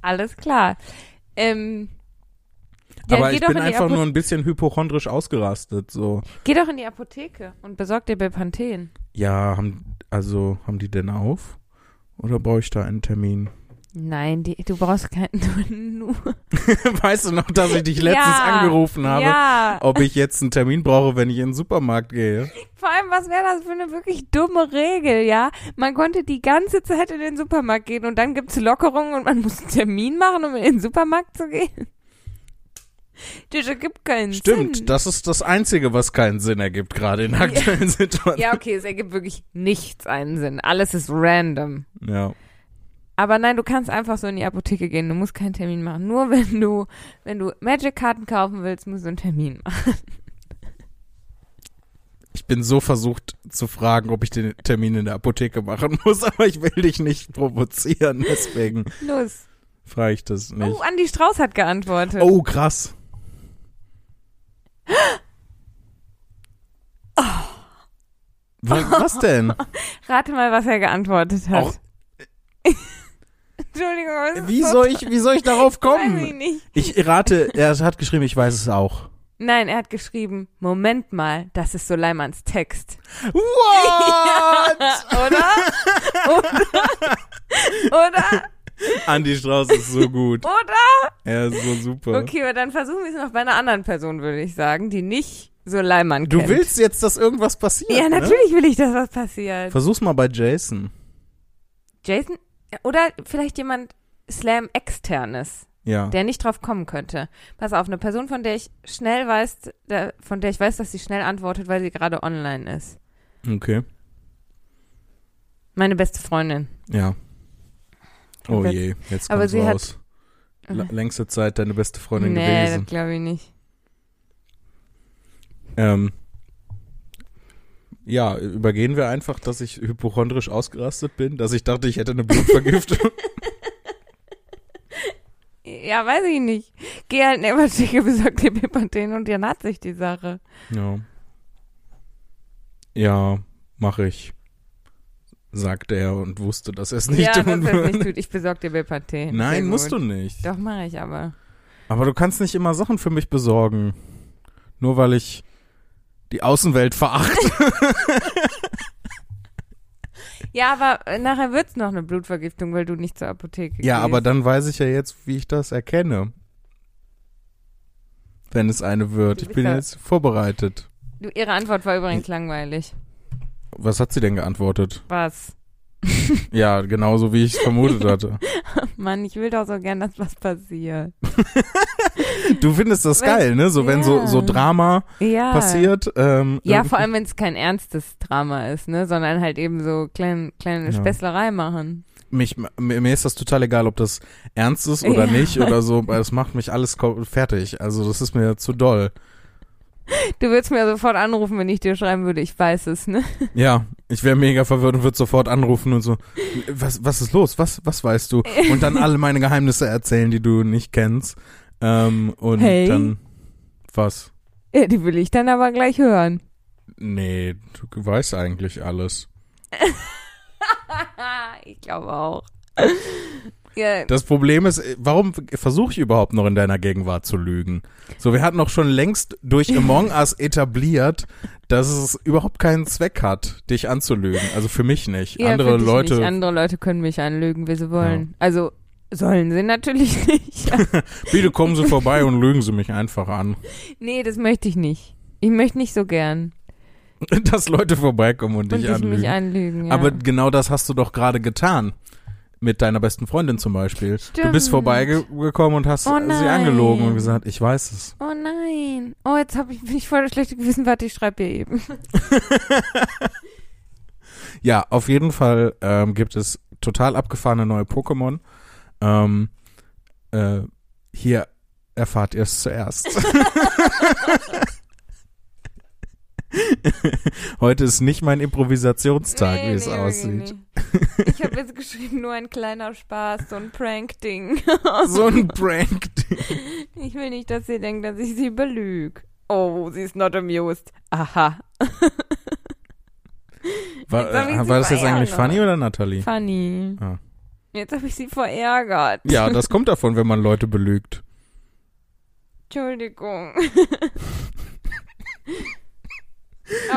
alles klar. Ähm, ja, Aber ich doch bin einfach Apo- nur ein bisschen hypochondrisch ausgerastet. So, Geh doch in die Apotheke und besorg dir Bepanthen. ja, haben, also haben die denn auf? Oder brauche ich da einen Termin? Nein, die, du brauchst keinen nur. weißt du noch, dass ich dich letztens ja, angerufen habe? Ja. ob ich jetzt einen Termin brauche, wenn ich in den Supermarkt gehe. Vor allem, was wäre das für eine wirklich dumme Regel, ja? Man konnte die ganze Zeit in den Supermarkt gehen und dann gibt's Lockerungen und man muss einen Termin machen, um in den Supermarkt zu gehen. Das ergibt keinen Stimmt, Sinn. das ist das Einzige, was keinen Sinn ergibt, gerade in der aktuellen Situation. Ja, okay, es ergibt wirklich nichts einen Sinn. Alles ist random. Ja. Aber nein, du kannst einfach so in die Apotheke gehen. Du musst keinen Termin machen. Nur wenn du, wenn du Magic-Karten kaufen willst, musst du einen Termin machen. Ich bin so versucht zu fragen, ob ich den Termin in der Apotheke machen muss, aber ich will dich nicht provozieren, deswegen Los. frage ich das nicht. Oh, Andi Strauß hat geantwortet. Oh, krass. Was, was denn? Rate mal, was er geantwortet hat. Auch- Entschuldigung, Wie so soll ich, wie soll ich darauf Weiß ich kommen? nicht. Ich rate, er hat geschrieben, ich weiß es auch. Nein, er hat geschrieben, Moment mal, das ist Suleimans Text. What? Oder? Oder? Oder? Andi Strauß ist so gut. Oder? Er ist so super. Okay, aber dann versuchen wir es noch bei einer anderen Person, würde ich sagen, die nicht Suleiman Du kennt. willst jetzt, dass irgendwas passiert? Ja, Ne? natürlich will ich, dass was passiert. Versuch's mal bei Jason. Jason? Oder vielleicht jemand Slam externes, Ja. der nicht drauf kommen könnte. Pass auf, eine Person, von der ich schnell weiß, der, von der ich weiß, dass sie schnell antwortet, weil sie gerade online ist. Okay. Meine beste Freundin. Ja. Oh Aber- je, jetzt aber kommt's sie hat- raus. La- längste Zeit deine beste Freundin nee, gewesen. das glaube ich nicht. Ähm, ja, übergehen wir einfach, dass ich hypochondrisch ausgerastet bin, dass ich dachte, ich hätte eine Blutvergiftung. Ja, weiß ich nicht. Geh halt in Apotheke, besorg dir Bepanthen und dann hat sich die Sache. ja. Ja, mache ich. Sagte er und wusste, dass er es nicht ja, tun dass würde. nicht tut. Ich besorg dir Bepanthen. Nein, Sehr musst du nicht. Doch, mache ich aber. Aber du kannst nicht immer Sachen für mich besorgen. Nur weil ich die Außenwelt verachte. Ja, aber äh, nachher wird's noch eine Blutvergiftung, weil du nicht zur Apotheke gehst. ja, aber dann weiß ich ja jetzt, wie ich das erkenne. Wenn es eine wird. Ich bin jetzt vorbereitet. Du, ihre Antwort war übrigens langweilig. Was hat sie denn geantwortet? Was? Ja, genauso wie ich es vermutet hatte. Mann, ich will doch so gern, dass was passiert. Du findest das Wenn- geil, ne? So wenn so, Ja. so Drama Ja. passiert. Ähm, Ja, irgendwie- vor allem, wenn es kein ernstes Drama ist, ne? Sondern halt eben so klein, kleine Ja. Späßlerei machen. mich, mir, ist das total egal, ob das ernst ist oder Ja. nicht oder so, weil es macht mich alles fertig. Also das ist mir zu doll. Du würdest mir sofort anrufen, wenn ich dir schreiben würde, ich weiß es, ne? Ja, ich wäre mega verwirrt und würde sofort anrufen und so, was, was ist los? Was, was weißt du? Und dann alle meine Geheimnisse erzählen, die du nicht kennst. Ähm, und Hey. dann, was? Ja, die will ich dann aber gleich hören. Nee, du weißt eigentlich alles. ich glaube auch. Ja, Das Problem ist, warum versuche ich überhaupt noch in deiner Gegenwart zu lügen? So, wir hatten doch schon längst durch Among Us etabliert, dass es überhaupt keinen Zweck hat, dich anzulügen. Also für mich nicht. ja, Andere Leute, Nicht. Andere Leute können mich anlügen, wie sie wollen. Also sollen sie natürlich nicht. bitte kommen Sie vorbei und lügen Sie mich einfach an. nee, das möchte ich nicht. Ich möchte nicht so gern. Dass Leute vorbeikommen und Und dich dich anlügen. mich anlügen. Ja. Aber genau das hast du doch gerade getan. Mit deiner besten Freundin zum Beispiel. Du Stimmt. bist vorbeigekommen und hast Oh sie angelogen und gesagt, ich weiß es. Oh nein. Oh, jetzt hab ich, bin ich voll das schlechte Gewissen. Warte, ich schreibe ihr eben. Ja, auf jeden Fall ähm, gibt es total abgefahrene neue Pokémon. Ähm, äh, hier erfahrt ihr es zuerst. Heute ist nicht mein Improvisationstag, Nee, wie es nee, aussieht. nee. Ich habe jetzt geschrieben, nur ein kleiner Spaß, so ein Prank-Ding. So ein Prank. Ich will nicht, dass sie denkt, dass ich sie belüge. Oh, sie ist not amused. Aha. War, äh, war das jetzt eigentlich. Fanny oder Natalie? Funny. Ah. Jetzt habe ich sie verärgert. Ja, das kommt davon, wenn man Leute belügt. Entschuldigung.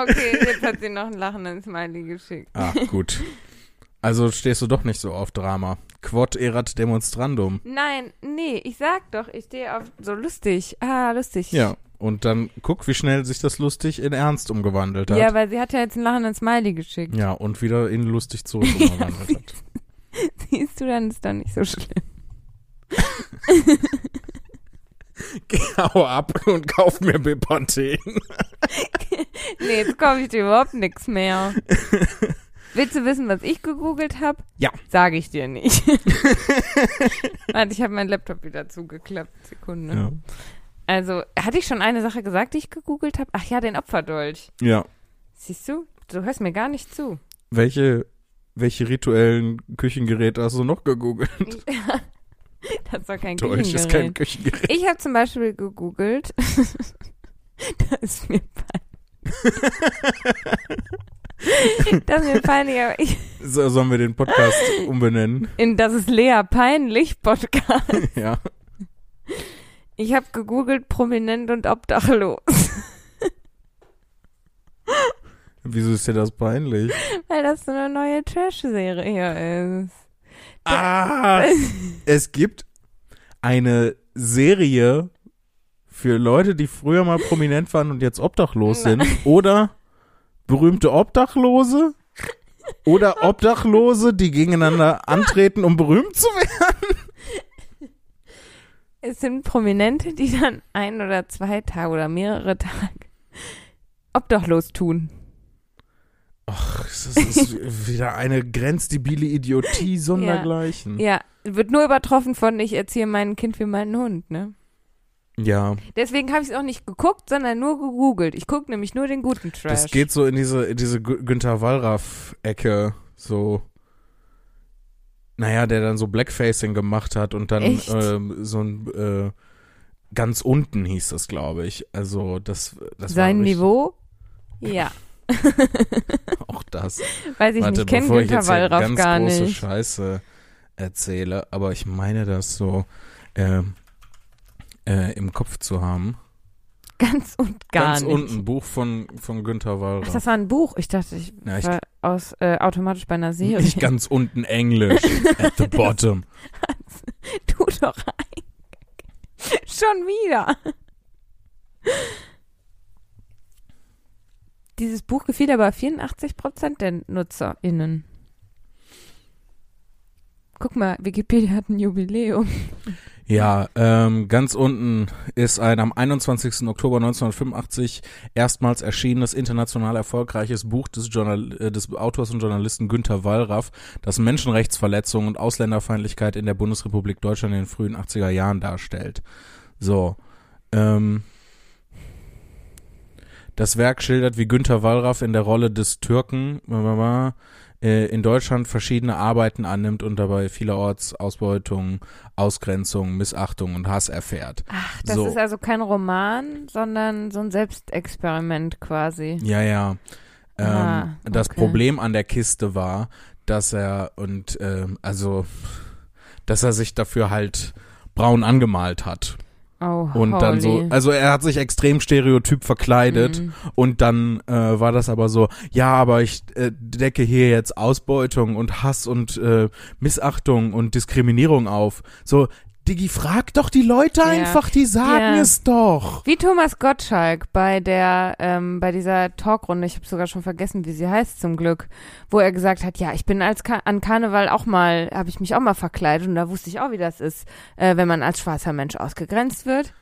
Okay, jetzt hat sie noch einen lachenden Smiley geschickt. Ah, gut. Also stehst du doch nicht so auf Drama. Quod erat demonstrandum. Nein, nee, ich sag doch, ich stehe auf so lustig. Ah, lustig. Ja, und dann guck, wie schnell sich das lustig in Ernst umgewandelt hat. Ja, weil sie hat ja jetzt einen lachenden Smiley geschickt. Ja, und wieder in lustig zurück umgewandelt hat. Siehst du, dann ist doch nicht so schlimm. Geh hau ab und kauf mir Bepanthen. Nee, jetzt kaufe ich dir überhaupt nichts mehr. Willst du wissen, was ich gegoogelt habe? Ja. Sage ich dir nicht. Warte, ich habe meinen Laptop wieder zugeklappt. Sekunde. Ja. Also, hatte ich schon eine Sache gesagt, die ich gegoogelt habe? Ach ja, den Opferdolch. ja. Siehst du? Du hörst mir gar nicht zu. Welche, welche rituellen Küchengeräte hast du noch gegoogelt? Das war kein Deutsch ist kein Küchengerät. Küchengerät. Ich habe zum Beispiel gegoogelt. da ist mir peinlich. das ist mir peinlich, aber ich, So, sollen wir den Podcast umbenennen? in das ist Lea peinlich Podcast. Ja. Ich habe gegoogelt prominent und obdachlos, Wieso ist dir das peinlich? weil das so eine neue Trash-Serie ist. Ah, es gibt eine Serie für Leute, die früher mal prominent waren und jetzt obdachlos sind. Oder berühmte Obdachlose. Oder Obdachlose, die gegeneinander antreten, um berühmt zu werden. Es sind Prominente, die dann ein oder zwei Tage oder mehrere Tage obdachlos tun. Ach, das ist wieder eine grenzdebile Idiotie sondergleichen. Ja, wird nur übertroffen von ich erziehe mein Kind wie meinen Hund, ne? Ja, Deswegen habe ich es auch nicht geguckt, sondern nur gegoogelt. Ich gucke nämlich nur den guten Trash. das geht so in diese, in diese Gü- Günther Wallraff-Ecke, so. Naja, der dann so Blackfacing gemacht hat und dann ähm, so ein äh, ganz unten hieß das, glaube ich. Also das, das Sein Niveau? Ja. auch das. Weiß ich Warte, nicht, kenne bevor ich Günther jetzt hier Wallraff ganz gar große nicht. Scheiße erzähle, aber ich meine das so. Ähm, äh, im Kopf zu haben. Ganz und gar Ganz nicht. unten, Buch von, von Günther Ach, Wallraff. das war ein Buch. Ich dachte, ich Ja, ich- war aus, äh, automatisch bei einer Serie. Nicht ganz unten Englisch. At the bottom. Tu doch ein. Schon wieder. Dieses Buch gefiel aber 84% der NutzerInnen. Guck mal, Wikipedia hat ein Jubiläum. Ja, ähm, ganz unten ist ein am 21. Oktober 1985 erstmals erschienenes international erfolgreiches Buch des, Journal äh, des Autors und Journalisten Günther Wallraff, das Menschenrechtsverletzungen und Ausländerfeindlichkeit in der Bundesrepublik Deutschland in den frühen 80er Jahren darstellt. So, ähm, das Werk schildert, wie Günther Wallraff in der Rolle des Türken in Deutschland verschiedene Arbeiten annimmt und dabei vielerorts Ausbeutung, Ausgrenzung, Missachtung und Hass erfährt. Ach, das So. ist also kein Roman, sondern so ein Selbstexperiment quasi. Ja, ja. Ähm, Ah, Das okay. Problem an der Kiste war, dass er und ähm, also, dass er sich dafür halt braun angemalt hat Oh, und dann so, holy. also er hat sich extrem stereotyp verkleidet Mhm. und dann äh, war das aber so, ja, aber ich äh, decke hier jetzt Ausbeutung und Hass und äh, Missachtung und Diskriminierung auf. So, Diggi, frag doch die Leute Ja. einfach, die sagen Ja. es doch. Wie Thomas Gottschalk bei der, ähm, bei dieser Talkrunde, ich habe sogar schon vergessen, wie sie heißt zum Glück, wo er gesagt hat, ja, ich bin als Ka an Karneval auch mal, habe ich mich auch mal verkleidet und da wusste ich auch, wie das ist, äh, wenn man als schwarzer Mensch ausgegrenzt wird.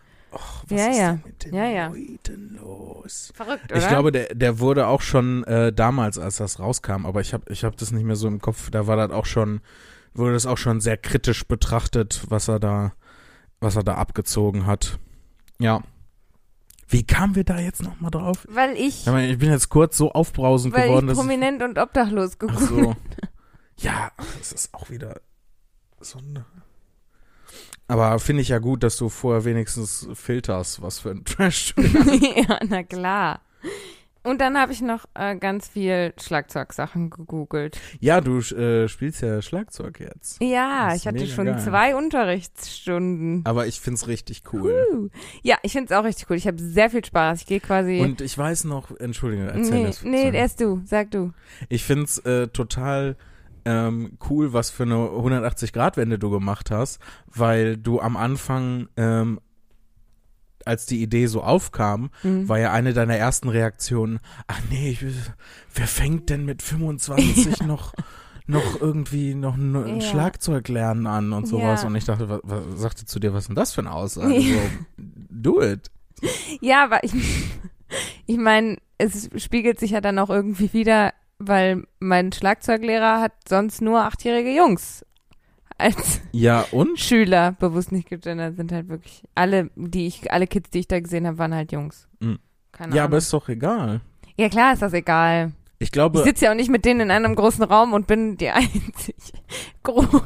Was Ja, ist ja. denn mit den Ja, ja. Leuten los? Verrückt, oder? Ich glaube, der, der wurde auch schon äh, damals, als das rauskam, aber ich habe ich hab das nicht mehr so im Kopf, da war das auch schon, wurde das auch schon sehr kritisch betrachtet, was er da, was er da abgezogen hat. Ja. Wie kamen wir da jetzt nochmal drauf? weil ich, Ich ich bin jetzt kurz so aufbrausend weil geworden, ich dass prominent und obdachlos ich, geguckt Ach so. Ja, das ist auch wieder so eine. Aber finde ich ja gut, dass du vorher wenigstens filterst, was für ein Trash du ja, na klar. Und dann habe ich noch äh, ganz viel Schlagzeugsachen gegoogelt. Ja, du äh, spielst ja Schlagzeug jetzt. Ja, ich hatte schon geil. zwei Unterrichtsstunden. Aber ich find's richtig cool. Uh. Ja, ich finde es auch richtig cool. Ich habe sehr viel Spaß. Ich gehe quasi. Und ich weiß noch, entschuldige, erzähl nee, das. nee, erst du, sag du. Ich find's äh, total ähm, cool, was für eine 180-Grad-Wende du gemacht hast, weil du am Anfang, ähm, als die Idee so aufkam, Mhm. war ja eine deiner ersten Reaktionen, ach nee, ich, wer fängt denn mit 25 noch noch irgendwie noch ein ein Ja. Schlagzeug lernen an und sowas Ja. und ich dachte, was, was sagte zu dir, was ist denn das für eine Aussage? Ja. So, do it. Ja, aber ich, ich meine, es spiegelt sich ja dann auch irgendwie wieder, weil mein Schlagzeuglehrer hat sonst nur achtjährige Jungs als Ja, und? Schüler, bewusst nicht gegendert, sind halt wirklich alle, die ich, alle Kids, die ich da gesehen habe, waren halt Jungs. Mhm. Keine Ja, Ahnung. aber ist doch egal. ja klar ist das egal. Ich Ich glaube, sitze ja auch nicht mit denen in einem großen Raum und bin die einzig groß.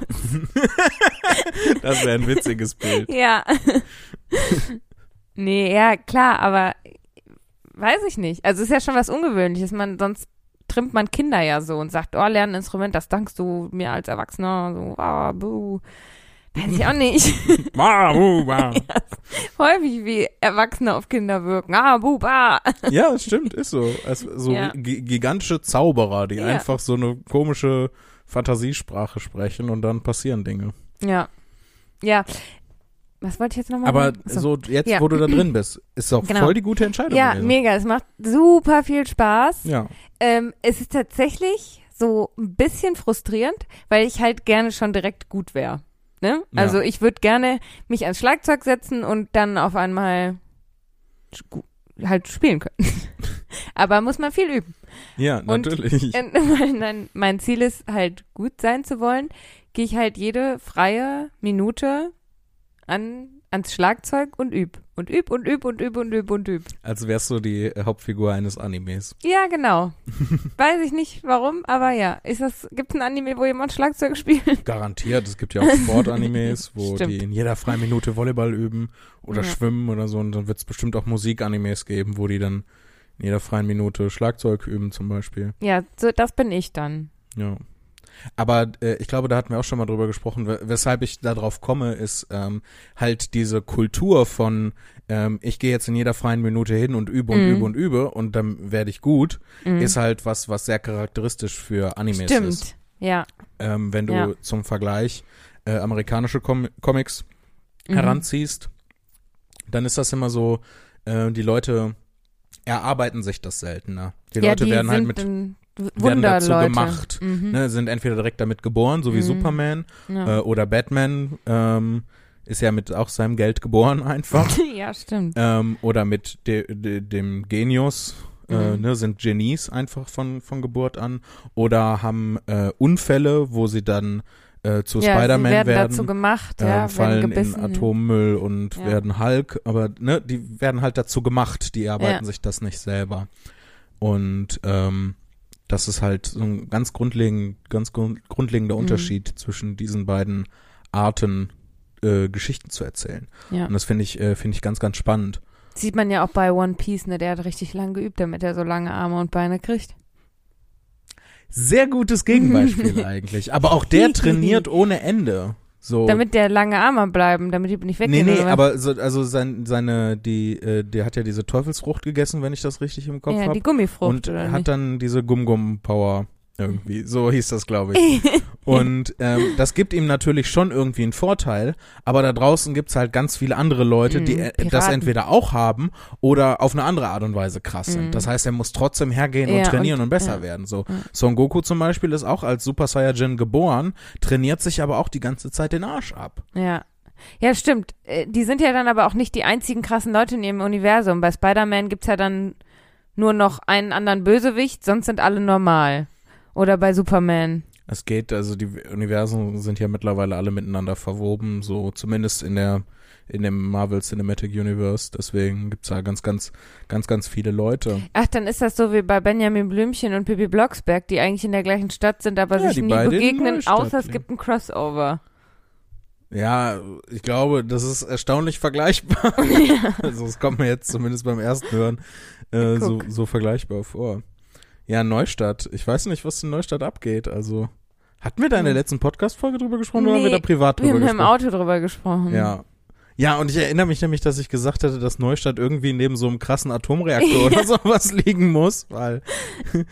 das wäre ein witziges Bild. Ja. nee, ja, klar, aber weiß ich nicht. Also ist ja schon was Ungewöhnliches. Man, sonst trimmt man Kinder ja so und sagt, oh, lern ein Instrument, das dankst du mir als Erwachsener. So, ah, buh. Weiß ich auch nicht. Bah, buh, bah. Häufig wie Erwachsene auf Kinder wirken. Ah, buh, bah. ja, das stimmt, ist so. Es, so Ja. gi- gigantische Zauberer, die Ja. einfach so eine komische Fantasiesprache sprechen und dann passieren Dinge. Ja. Ja. Was wollte ich jetzt nochmal Aber sagen? Achso. so jetzt, Ja. wo du da drin bist, ist doch Genau. voll die gute Entscheidung. Ja, gewesen. mega. Es macht super viel Spaß. Ja. Ähm, es ist tatsächlich so ein bisschen frustrierend, weil ich halt gerne schon direkt gut wäre. Ne? Ja. Also ich würde gerne mich ans Schlagzeug setzen und dann auf einmal halt spielen können. Aber muss man viel üben. Ja, natürlich. Und weil mein, mein Ziel ist halt gut sein zu wollen, gehe ich halt jede freie Minute an, ans Schlagzeug und üb. Und üb und üb und üb und üb und üb. Als wärst du die Hauptfigur eines Animes. Ja, genau. Weiß ich nicht warum, aber ja. Ist das, gibt ein Anime, wo jemand Schlagzeug spielt? Garantiert. Es gibt ja auch Sportanimes, wo Stimmt. die in jeder freien Minute Volleyball üben oder Ja. schwimmen oder so. Und dann wird es bestimmt auch Musikanimes geben, wo die dann in jeder freien Minute Schlagzeug üben zum Beispiel. Ja, so, das bin ich dann. Ja. Aber äh, ich glaube, da hatten wir auch schon mal drüber gesprochen. we- Weshalb ich darauf komme, ist ähm, halt diese Kultur von ähm, ich gehe jetzt in jeder freien Minute hin und übe und Mhm. übe und übe und dann werde ich gut, Mhm. ist halt was, was sehr charakteristisch für Animes ist. Stimmt. Ja. Ähm, wenn du Ja. zum Vergleich äh, amerikanische Com Comics Mhm. heranziehst, dann ist das immer so, äh, die Leute erarbeiten sich das seltener. Die ja, Leute die werden halt mit, werden dazu gemacht. Mhm. ne, sind entweder direkt damit geboren, so wie Mhm. Superman Ja. äh, oder Batman, ähm, ist ja mit auch seinem Geld geboren einfach. ja, stimmt. ähm, oder mit de, de, dem Genius, äh, Mhm. ne, sind Genies einfach von, von Geburt an. Oder haben äh, Unfälle, wo sie dann äh, zu ja, Spider-Man werden, werden. dazu gemacht, ähm, ja, fallen in Atommüll und Ja. werden Hulk, aber ne, die werden halt dazu gemacht, die arbeiten Ja. sich das nicht selber. Und ähm, das ist halt so ein ganz grundlegend, ganz grund, grundlegender Mhm. Unterschied zwischen diesen beiden Arten, äh, Geschichten zu erzählen. Ja. Und das finde ich, äh, finde ich ganz, ganz spannend. Sieht man ja auch bei One Piece, ne? Der hat richtig lang geübt, damit er so lange Arme und Beine kriegt. Sehr gutes Gegenbeispiel eigentlich. Aber auch der trainiert ohne Ende. So. Damit der lange Arme bleiben, damit die nicht Nee, weggehen. nee, was? aber so, also sein, seine, die, äh, der hat ja diese Teufelsfrucht gegessen, wenn ich das richtig im Kopf ja, habe. die Gummifrucht, Und hat nicht? dann diese Gum-Gum-Power irgendwie. So hieß das, glaube ich. Und ähm, das gibt ihm natürlich schon irgendwie einen Vorteil, aber da draußen gibt's halt ganz viele andere Leute, die Mhm, äh, das entweder auch haben oder auf eine andere Art und Weise krass sind. Mhm. Das heißt, er muss trotzdem hergehen Ja, und trainieren und- und, besser ja. werden. So. Son Goku zum Beispiel ist auch als Super Saiyajin geboren, trainiert sich aber auch die ganze Zeit den Arsch ab. Ja. Ja, stimmt. Äh, Die sind ja dann aber auch nicht die einzigen krassen Leute in ihrem Universum. Bei Spider-Man gibt's ja dann nur noch einen anderen Bösewicht, sonst sind alle normal. Oder bei Superman. Es geht, also die Universen sind ja mittlerweile alle miteinander verwoben, so zumindest in der in dem Marvel Cinematic Universe. Deswegen gibt's da ganz, ganz, ganz, ganz viele Leute. Ach, dann ist das so wie bei Benjamin Blümchen und Bibi Blocksberg, die eigentlich in der gleichen Stadt sind, aber Ja, sich nie begegnen, außer es gibt ein Crossover. Ja, ich glaube, das ist erstaunlich vergleichbar. Also es kommt mir jetzt zumindest beim ersten Hören äh, so, so vergleichbar vor. Ja, Neustadt. Ich weiß nicht, was in Neustadt abgeht. Also hatten wir da in der Hm. letzten Podcast-Folge drüber gesprochen oder haben wir Nee, da privat Wir drüber haben im gesprochen? Auto drüber gesprochen. Ja. Ja, und ich erinnere mich nämlich, dass ich gesagt hatte, dass Neustadt irgendwie neben so einem krassen Atomreaktor oder sowas liegen muss, weil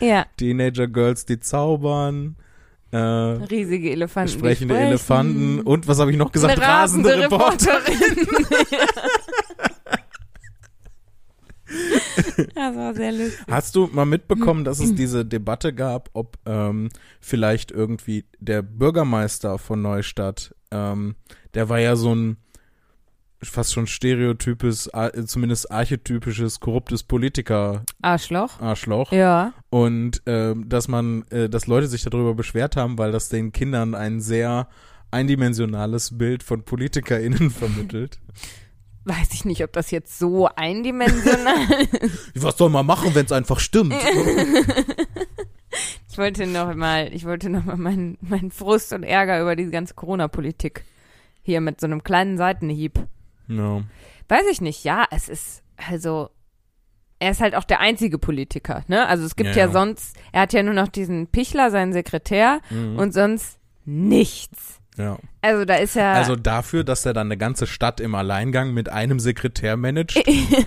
Ja, Teenager Girls, die zaubern, äh, riesige Elefanten. sprechende sprechen. Elefanten und was habe ich noch gesagt? Eine rasende Reporterin. Reporterin. das war sehr lustig. Hast du mal mitbekommen, dass es diese Debatte gab, ob ähm, vielleicht irgendwie der Bürgermeister von Neustadt, ähm, der war ja so ein fast schon stereotypes, zumindest archetypisches, korruptes Politiker-Arschloch. Arschloch. Ja. Und ähm, dass man, äh, dass Leute sich darüber beschwert haben, weil das den Kindern ein sehr eindimensionales Bild von PolitikerInnen vermittelt. Weiß ich nicht, ob das jetzt so eindimensional ist. Was soll man machen, wenn es einfach stimmt? Ich wollte noch mal, ich wollte noch mal meinen meinen Frust und Ärger über diese ganze Corona-Politik hier mit so einem kleinen Seitenhieb. ja. Weiß ich nicht, ja, es ist, also, er ist halt auch der einzige Politiker, ne? Also es gibt Ja, ja, ja. sonst, er hat ja nur noch diesen Pichler, seinen Sekretär, Mhm. und sonst nichts. Ja. Also da ist ja. Also dafür, dass er dann eine ganze Stadt im Alleingang mit einem Sekretär managt,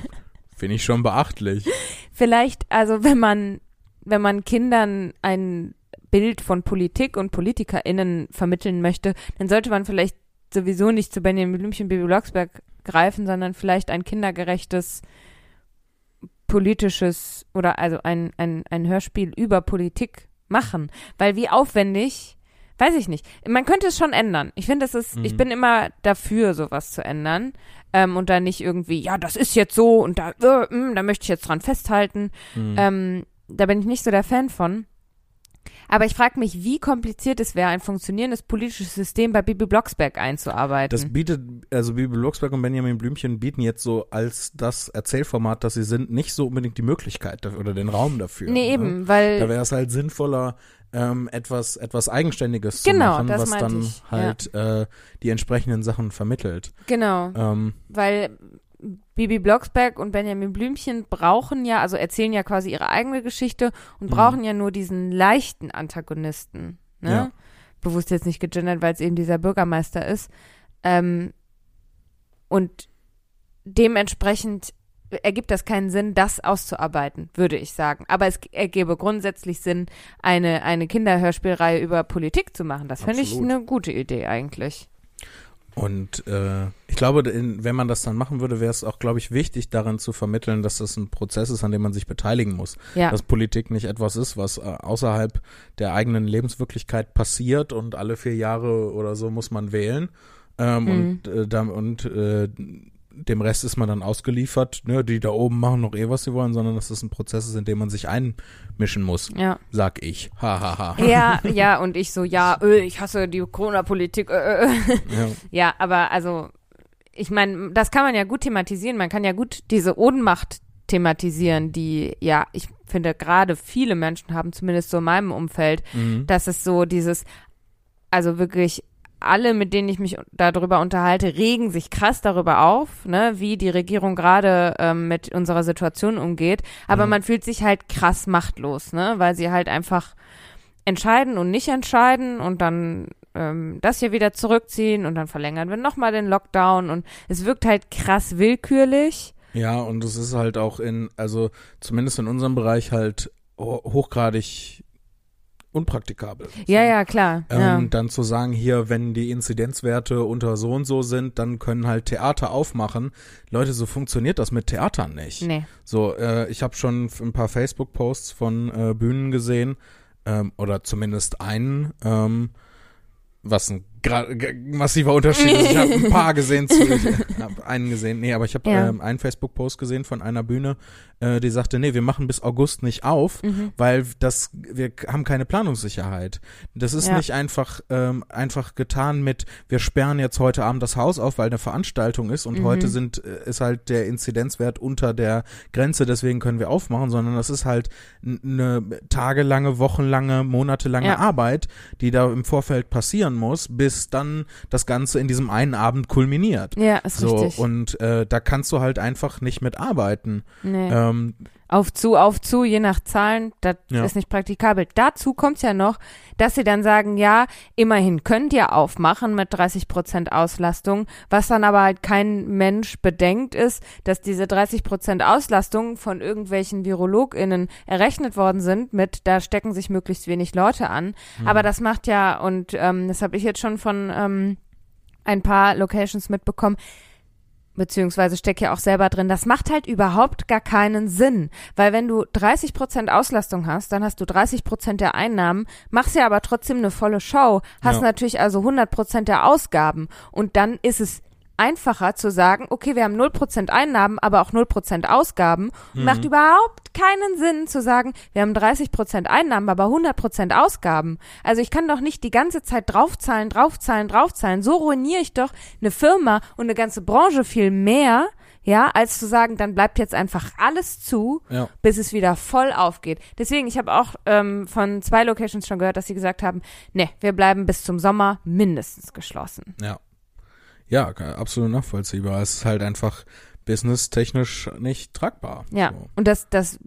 finde ich schon beachtlich. vielleicht, also wenn man, wenn man Kindern ein Bild von Politik und PolitikerInnen vermitteln möchte, dann sollte man vielleicht sowieso nicht zu Benjamin Blümchen, Bibi Blocksberg greifen, sondern vielleicht ein kindergerechtes politisches oder also ein, ein, ein Hörspiel über Politik machen. Weil wie aufwendig, weiß ich nicht. Man könnte es schon ändern. Ich finde, es ist, ich Mhm. bin immer dafür, sowas zu ändern. Ähm, und da nicht irgendwie, ja, das ist jetzt so und da, äh, mh, da möchte ich jetzt dran festhalten. Mhm. Ähm, da bin ich nicht so der Fan von. Aber ich frage mich, wie kompliziert es wäre, ein funktionierendes politisches System bei Bibi Blocksberg einzuarbeiten. das bietet, also Bibi Blocksberg und Benjamin Blümchen bieten jetzt so als das Erzählformat, das sie sind, nicht so unbedingt die Möglichkeit dafür, oder den Raum dafür. nee, ne? eben, weil Da wäre es halt sinnvoller, ähm, etwas, etwas Eigenständiges Genau, zu machen, das was dann ich, ja. halt äh, die entsprechenden Sachen vermittelt. genau, Ähm, weil Bibi Blocksberg und Benjamin Blümchen brauchen ja, also erzählen ja quasi ihre eigene Geschichte und Mhm. brauchen ja nur diesen leichten Antagonisten. Ne? Ja. bewusst jetzt nicht gegendert, weil es eben dieser Bürgermeister ist. Ähm, und dementsprechend ergibt das keinen Sinn, das auszuarbeiten, würde ich sagen. Aber es ergebe grundsätzlich Sinn, eine, eine Kinderhörspielreihe über Politik zu machen. Das finde ich eine gute Idee eigentlich. Und äh, ich glaube, in, wenn man das dann machen würde, wäre es auch, glaube ich, wichtig, daran zu vermitteln, dass das ein Prozess ist, an dem man sich beteiligen muss. Ja. Dass Politik nicht etwas ist, was äh, außerhalb der eigenen Lebenswirklichkeit passiert und alle vier Jahre oder so muss man wählen. Ähm, Mhm. Und, äh, da, und äh, dem Rest ist man dann ausgeliefert. Ne? Die da oben machen noch eh, was sie wollen, sondern dass das ein Prozess ist, in dem man sich einmischen muss, Ja. sag ich. Ha, ha, ha. Ja, ja, und ich so, ja, öh, ich hasse die Corona-Politik. Äh. äh. Ja. Ja, aber also, ich meine, das kann man ja gut thematisieren. Man kann ja gut diese Ohnmacht thematisieren, die, ja, ich finde, gerade viele Menschen haben, zumindest so in meinem Umfeld, Mhm. dass es so dieses, also wirklich alle, mit denen ich mich darüber unterhalte, regen sich krass darüber auf, ne, wie die Regierung gerade ähm, mit unserer Situation umgeht. Aber Mhm. man fühlt sich halt krass machtlos, ne, weil sie halt einfach entscheiden und nicht entscheiden und dann ähm, das hier wieder zurückziehen und dann verlängern wir nochmal den Lockdown und es wirkt halt krass willkürlich. Ja, und es ist halt auch in, also zumindest in unserem Bereich halt ho- hochgradig unpraktikabel. Ja, ja, klar. Ähm, ja. Dann zu sagen, hier, wenn die Inzidenzwerte unter so und so sind, dann können halt Theater aufmachen. Leute, so funktioniert das mit Theatern nicht. Nee. So, äh, ich habe schon ein paar Facebook-Posts von äh, Bühnen gesehen, ähm, oder zumindest einen, ähm, was ein massiver Unterschied ist. Ich habe ein paar gesehen, zu, ich habe einen gesehen, nee, aber ich habe Ja. ähm, einen Facebook-Post gesehen von einer Bühne, äh, die sagte, nee, wir machen bis August nicht auf, Mhm. weil das, wir haben keine Planungssicherheit. Das ist Ja. nicht einfach, ähm, einfach getan mit, wir sperren jetzt heute Abend das Haus auf, weil eine Veranstaltung ist und Mhm. heute sind, äh, ist halt der Inzidenzwert unter der Grenze, deswegen können wir aufmachen, sondern das ist halt eine tagelange, wochenlange, monatelange Ja. Arbeit, die da im Vorfeld passieren muss, bis dann das Ganze in diesem einen Abend kulminiert. Ja, ist So, richtig. und äh, da kannst du halt einfach nicht mitarbeiten. nee. Ähm, Auf zu, auf zu, je nach Zahlen, das Ja. ist nicht praktikabel. Dazu kommt ja noch, dass sie dann sagen, ja, immerhin könnt ihr aufmachen mit 30 Prozent Auslastung. Was dann aber halt kein Mensch bedenkt ist, dass diese 30 Prozent Auslastung von irgendwelchen VirologInnen errechnet worden sind mit, da stecken sich möglichst wenig Leute an. Aber das macht ja, und ähm, das habe ich jetzt schon von ähm, ein paar Locations mitbekommen, beziehungsweise stecke ja auch selber drin, das macht halt überhaupt gar keinen Sinn. Weil wenn du 30 Prozent Auslastung hast, dann hast du 30 Prozent der Einnahmen, machst ja aber trotzdem eine volle Show, hast Ja. natürlich also 100 Prozent der Ausgaben und dann ist es einfacher zu sagen, okay, wir haben 0% Einnahmen, aber auch 0% Ausgaben. Und macht überhaupt keinen Sinn zu sagen, wir haben 30% Einnahmen, aber 100% Ausgaben. Also ich kann doch nicht die ganze Zeit draufzahlen, draufzahlen, draufzahlen. So ruiniere ich doch eine Firma und eine ganze Branche viel mehr, ja, als zu sagen, dann bleibt jetzt einfach alles zu, ja. bis es wieder voll aufgeht. Deswegen, ich habe auch ähm, von zwei Locations schon gehört, dass sie gesagt haben, ne, wir bleiben bis zum Sommer mindestens geschlossen. Ja. Ja, absolut nachvollziehbar. Es ist halt einfach businesstechnisch nicht tragbar. Ja, So. und das, das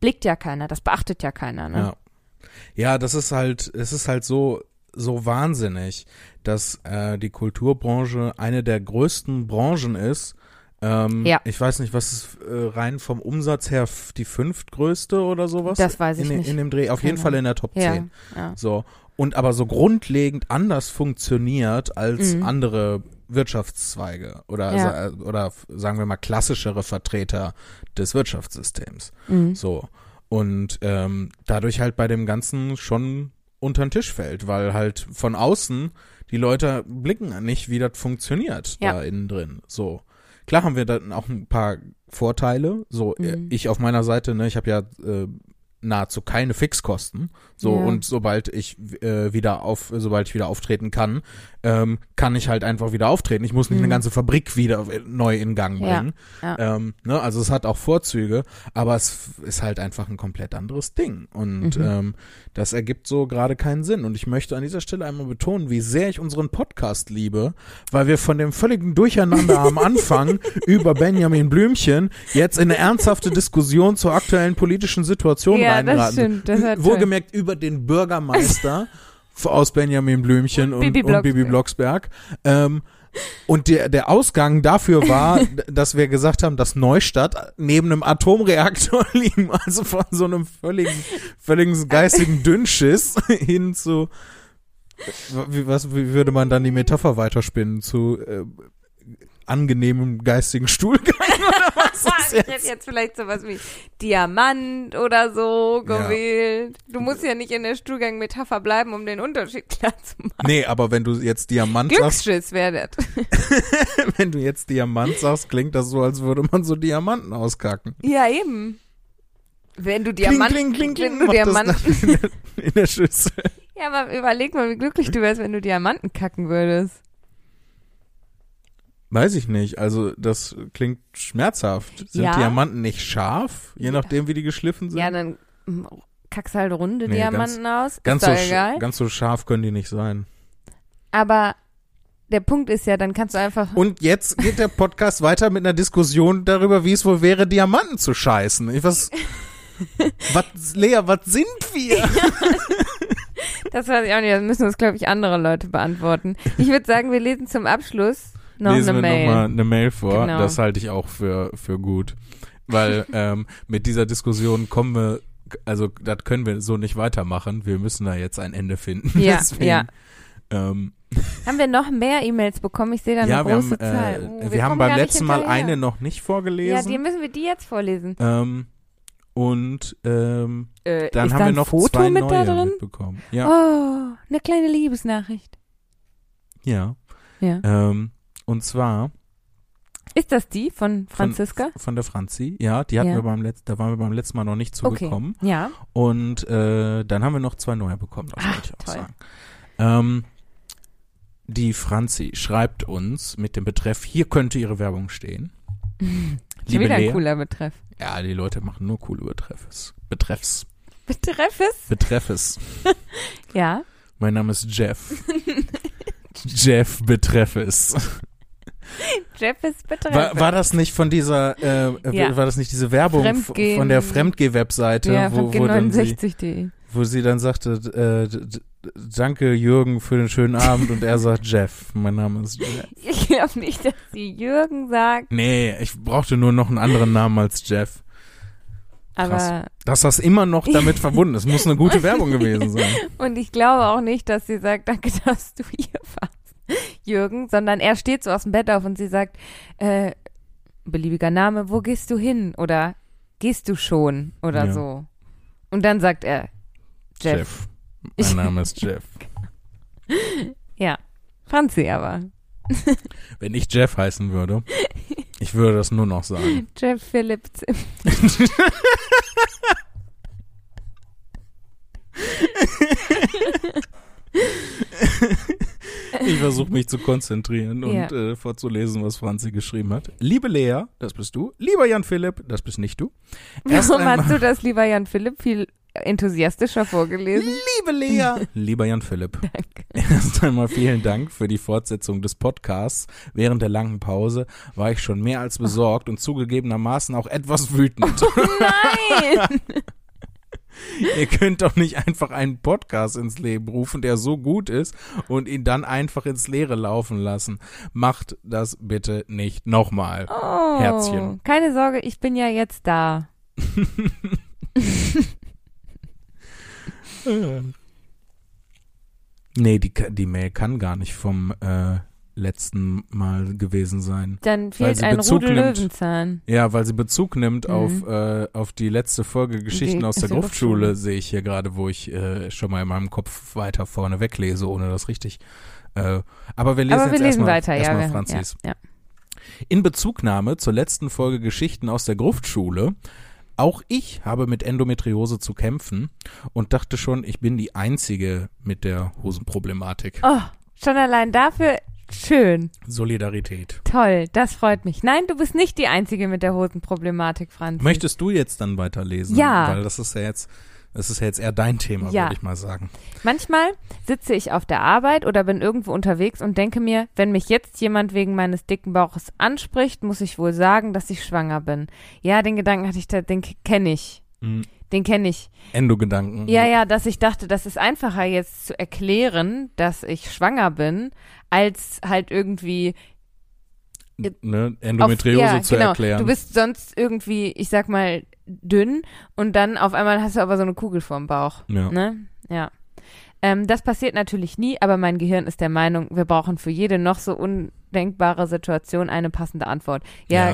blickt ja keiner, das beachtet ja keiner, ne? Ja. Ja, das ist halt, es ist halt so, so wahnsinnig, dass äh, die Kulturbranche eine der größten Branchen ist. Ähm, Ja. Ich weiß nicht, was ist äh, rein vom Umsatz her die fünftgrößte oder sowas? Das weiß ich in, nicht. In dem Dreh, auf jeden Fall in der Top 10. Ja, ja. So. Und aber so grundlegend anders funktioniert als Mhm. andere Wirtschaftszweige oder, Ja. oder sagen wir mal klassischere Vertreter des Wirtschaftssystems. Mhm. So. Und ähm, dadurch halt bei dem Ganzen schon unter den Tisch fällt, weil halt von außen die Leute blicken nicht, wie das funktioniert Ja. da innen drin. So. Klar haben wir dann auch ein paar Vorteile. So, Mhm. ich auf meiner Seite, ne, ich habe ja äh, nahezu keine Fixkosten. So, Ja. und sobald ich äh, wieder auf, sobald ich wieder auftreten kann, ähm, kann ich halt einfach wieder auftreten. Ich muss nicht Mhm. eine ganze Fabrik wieder neu in Gang Ja, bringen. ja. Ähm, ne, also es hat auch Vorzüge, aber es ist halt einfach ein komplett anderes Ding. Und Mhm. ähm, das ergibt so gerade keinen Sinn. Und ich möchte an dieser Stelle einmal betonen, wie sehr ich unseren Podcast liebe, weil wir von dem völligen Durcheinander am Anfang über Benjamin Blümchen jetzt in eine ernsthafte Diskussion zur aktuellen politischen Situation Ja, das reingeraten. stimmt, das toll. Wohlgemerkt über den Bürgermeister aus Benjamin Blümchen und, Und Bibi und Bibi Blocksberg. Ähm, und der, der Ausgang dafür war, dass wir gesagt haben, dass Neustadt neben einem Atomreaktor liegen, also von so einem völligen, völligen geistigen Dünnschiss hin zu, wie, was, wie würde man dann die Metapher weiterspinnen, zu äh, angenehmem geistigen Stuhlgang oder was ich hätte jetzt? jetzt vielleicht sowas wie Diamant oder so gewählt. Du musst ja nicht in der Stuhlgang-Metapher bleiben, um den Unterschied klar zu machen. Nee, aber wenn du jetzt Diamant sagst, Glücksschiss wäre das. wenn du jetzt Diamant sagst, klingt das so, als würde man so Diamanten auskacken. Ja, eben. Wenn du Diamant, kling, kling, kling, wenn du macht das Diamant, dann in der, in der Schüssel. ja, aber überleg mal, wie glücklich du wärst, wenn du Diamanten kacken würdest. Weiß ich nicht. Also das klingt schmerzhaft. Sind Ja. Diamanten nicht scharf, je nachdem wie die geschliffen sind? Ja, dann mm, kackst halt runde Nee, Diamanten aus. ganz, ist so, egal. ganz so scharf können die nicht sein. Aber der Punkt ist ja, dann kannst du einfach. Und jetzt geht der Podcast weiter mit einer Diskussion darüber, wie es wohl wäre, Diamanten zu scheißen. Ich was, was, Lea, was sind wir? Das weiß ich auch nicht. Das müssen uns, glaube ich, andere Leute beantworten. Ich würde sagen, wir lesen zum Abschluss noch Lesen eine wir Mail. nochmal eine Mail vor. Genau. Das halte ich auch für, für gut. Weil ähm, mit dieser Diskussion kommen wir, also das können wir so nicht weitermachen. Wir müssen da jetzt ein Ende finden. Ja, Deswegen, ja. Ähm, Haben wir noch mehr E-Mails bekommen? Ich sehe da eine ja, wir große haben, Zahl. äh, Oh, wir, haben beim letzten Mal eine noch nicht Ja, vorgelesen. die müssen wir die jetzt vorlesen. ähm, und ähm, Äh, dann haben da wir noch Foto zwei mit neue da drin? mitbekommen. Ja, Oh, eine kleine Liebesnachricht. ja. Ja. Ähm, und zwar Ist das die von Franziska? von der Franzi. Ja, die hatten Ja. wir beim letzten, da waren wir beim letzten Mal noch nicht zugekommen. Okay. Ja. Und äh, dann haben wir noch zwei neue bekommen, das wollte ich auch toll. sagen. Ähm, die Franzi schreibt uns mit dem Betreff, hier könnte ihre Werbung stehen. Liebe wieder ein Lea. cooler Betreff. Ja, die Leute machen nur coole Betreffes. Betreffs. Betreffes? Betreffes. Ja. Mein Name ist Jeff. Jeff Betreffes. Jeffes Betreffes. War, war das nicht von dieser, äh, Ja. war das nicht diese Werbung Fremdgehen. von der Fremdgeh-Webseite, ja, wo, wo, dann sie, G69.de. wo sie dann sagte, äh, danke Jürgen für den schönen Abend und er sagt Jeff. Mein Name ist Jeff. Ich glaube nicht, dass sie Jürgen sagt, Nee, ich brauchte nur noch einen anderen Namen als Jeff. aber Dass das immer noch damit verbunden ist, muss eine gute Werbung gewesen sein. und ich glaube auch nicht, dass sie sagt, danke, dass du hier warst, Jürgen, sondern er steht so aus dem Bett auf und sie sagt, äh, beliebiger Name, wo gehst du hin? Oder gehst du schon? Oder Ja. so. Und dann sagt er, Jeff. Jeff. Mein Name ist Jeff. Ja. Franzi aber. Wenn ich Jeff heißen würde, ich würde das nur noch sagen. Jeff Philipp Zim. Ich versuche mich zu konzentrieren und Ja. äh, vorzulesen, was Franzi geschrieben hat. Liebe Lea, das bist du. Lieber Jan Philipp, das bist nicht du. Erst Warum einmal- hast du das, lieber Jan Philipp, viel enthusiastischer vorgelesen? Liebe Lea. Lieber Jan Philipp. Danke. Erst einmal vielen Dank für die Fortsetzung des Podcasts. Während der langen Pause war ich schon mehr als besorgt und zugegebenermaßen auch etwas wütend. Nein! Ihr könnt doch nicht einfach einen Podcast ins Leben rufen, der so gut ist und ihn dann einfach ins Leere laufen lassen. Macht das bitte nicht nochmal. Oh, Herzchen. Keine Sorge, ich bin ja jetzt da. Nee, die, die Mail kann gar nicht vom äh, letzten Mal gewesen sein. Dann fehlt ein Bezug Rudel nimmt. Löwenzahn. Ja, weil sie Bezug nimmt Mhm. auf, äh, auf die letzte Folge Geschichten Die- aus der Gruftschule, sehe ich hier gerade, wo ich äh, schon mal in meinem Kopf weiter vorne weglese, ohne das richtig. Äh, aber wir lesen Aber wir jetzt lesen erstmal, weiter, ja. erstmal wir- Franzis. Ja, ja. In Bezugnahme zur letzten Folge Geschichten aus der Gruftschule. Auch ich habe mit Endometriose zu kämpfen und dachte schon, ich bin die Einzige mit der Hosenproblematik. Oh, schon allein dafür schön. Solidarität. Toll, das freut mich. Nein, du bist nicht die Einzige mit der Hosenproblematik, Franz. Möchtest du jetzt dann weiterlesen? Ja. Weil das ist ja jetzt, das ist ja jetzt eher dein Thema, Ja. würde ich mal sagen. Manchmal sitze ich auf der Arbeit oder bin irgendwo unterwegs und denke mir, wenn mich jetzt jemand wegen meines dicken Bauches anspricht, muss ich wohl sagen, dass ich schwanger bin. Ja, den Gedanken hatte ich, da, den kenne ich. Mhm. Den kenne ich. Endogedanken. Ja, ja, dass ich dachte, das ist einfacher jetzt zu erklären, dass ich schwanger bin, als halt irgendwie Ne? Endometriose auf, ja, zu genau. erklären. Du bist sonst irgendwie, ich sag mal, dünn und dann auf einmal hast du aber so eine Kugel vorm Bauch. ja. Ne? Ja. Ähm, das passiert natürlich nie, aber mein Gehirn ist der Meinung, wir brauchen für jede noch so undenkbare Situation eine passende Antwort. Ja,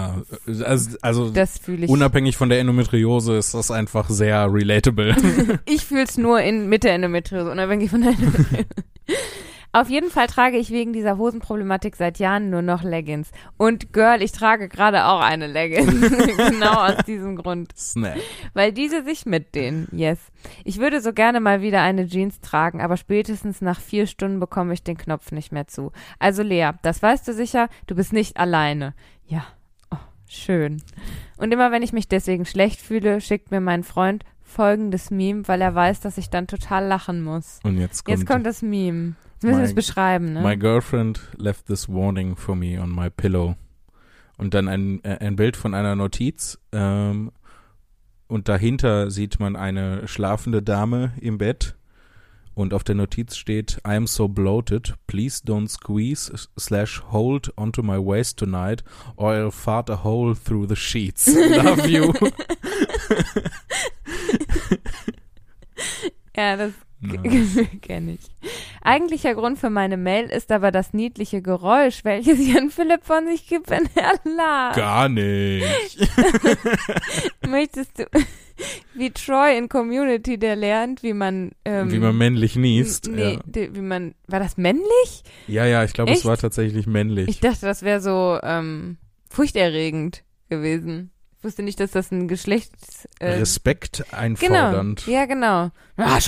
Ja, also, also das fühle ich. unabhängig von der Endometriose ist das einfach sehr relatable. Ich fühle es nur in Mitte Endometriose, unabhängig von der Endometriose. Auf jeden Fall trage ich wegen dieser Hosenproblematik seit Jahren nur noch Leggings. Und Girl, ich trage gerade auch eine Leggings. genau aus diesem Grund. Snap. Weil diese sich mit denen, yes. Ich würde so gerne mal wieder eine Jeans tragen, aber spätestens nach vier Stunden bekomme ich den Knopf nicht mehr zu. Also Lea, das weißt du sicher, du bist nicht alleine. Ja, oh, schön. Und immer wenn ich mich deswegen schlecht fühle, schickt mir mein Freund folgendes Meme, weil er weiß, dass ich dann total lachen muss. Und jetzt kommt, Jetzt kommt das Meme. Jetzt müssen wir es My- beschreiben, ne? My girlfriend left this warning for me on my pillow. Und dann ein, äh, ein Bild von einer Notiz. Ähm, und dahinter sieht man eine schlafende Dame im Bett. Und auf der Notiz steht, I am so bloated. Please don't squeeze slash hold onto my waist tonight or I'll fart a hole through the sheets. Love you. Ja, das. kenne ich. Eigentlicher Grund für meine Mail ist aber das niedliche Geräusch, welches Jan Philipp von sich gibt, wenn er lacht. Gar nicht. Möchtest du, wie Troy in Community, der lernt, wie man, ähm, Wie man männlich niest. nee, Ja. die- wie man, war das männlich? ja, ja, ich glaube, es war tatsächlich männlich. Ich dachte, das wäre so, ähm, furchterregend gewesen. Ich wusste nicht, dass das ein Geschlechts, äh, Respekt genau, einfordernd. ja, genau. Ah.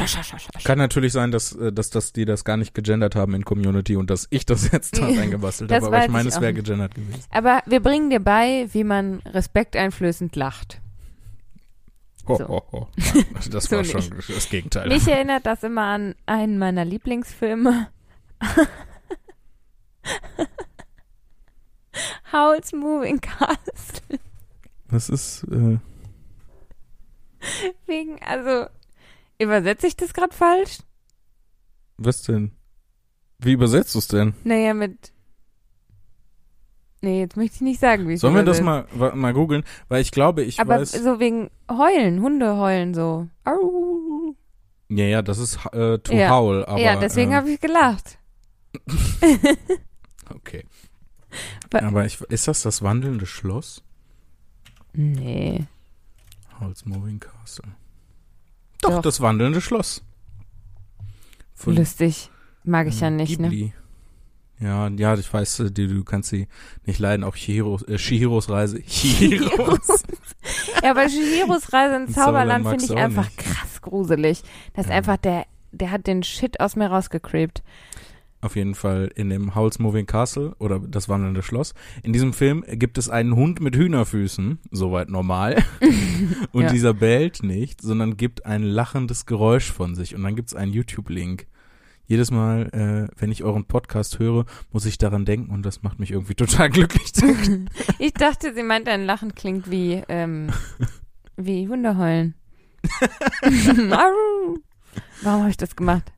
Kann natürlich sein, dass, äh, dass, dass die das gar nicht gegendert haben in Community und dass ich das jetzt da reingebastelt habe, aber ich meine, es wäre gegendert gewesen. Aber wir bringen dir bei, wie man respekteinflößend lacht. Ho, So. ho, ho. Nein, das So war schon nicht. das Gegenteil. Mich erinnert das immer an einen meiner Lieblingsfilme. Howl's Moving Castle. Das ist, äh, Wegen, also, übersetze ich das gerade falsch? was denn? Wie übersetzt du es denn? Naja, mit. Nee, jetzt möchte ich nicht sagen, wie es Sollen wir das mal, mal googeln? Weil ich glaube, ich Aber weiß. so wegen Heulen, Hunde heulen so. Au. ja, ja, das ist äh, to Ja. howl, aber. ja, deswegen ähm, habe ich gelacht. Okay. Aber ich, ist das das wandelnde Schloss? Nee. Howl's Moving Castle. Doch, Doch. das wandelnde Schloss. Von Lustig. Mag ich ja ähm, nicht, ne? Ghibli. Ja, ja, ich weiß, äh, die, du kannst sie nicht leiden. Auch Chihiros, äh, Chihiros Reise. Chihiros. Ja, aber Shihiros Reise ins Zauberland Zauberland finde ich du einfach nicht. krass gruselig. Das ist Ja. einfach der, der hat den Shit aus mir rausgecreept. Auf jeden Fall in dem Howl's Moving Castle oder das wandelnde Schloss. In diesem Film gibt es einen Hund mit Hühnerfüßen, soweit normal. Und Ja. dieser bellt nicht, sondern gibt ein lachendes Geräusch von sich. Und dann gibt es einen YouTube-Link. Jedes Mal, äh, wenn ich euren Podcast höre, muss ich daran denken und das macht mich irgendwie total glücklich. Ich dachte, sie meint, ein Lachen klingt wie, ähm, wie Hunde heulen. Warum habe ich das gemacht?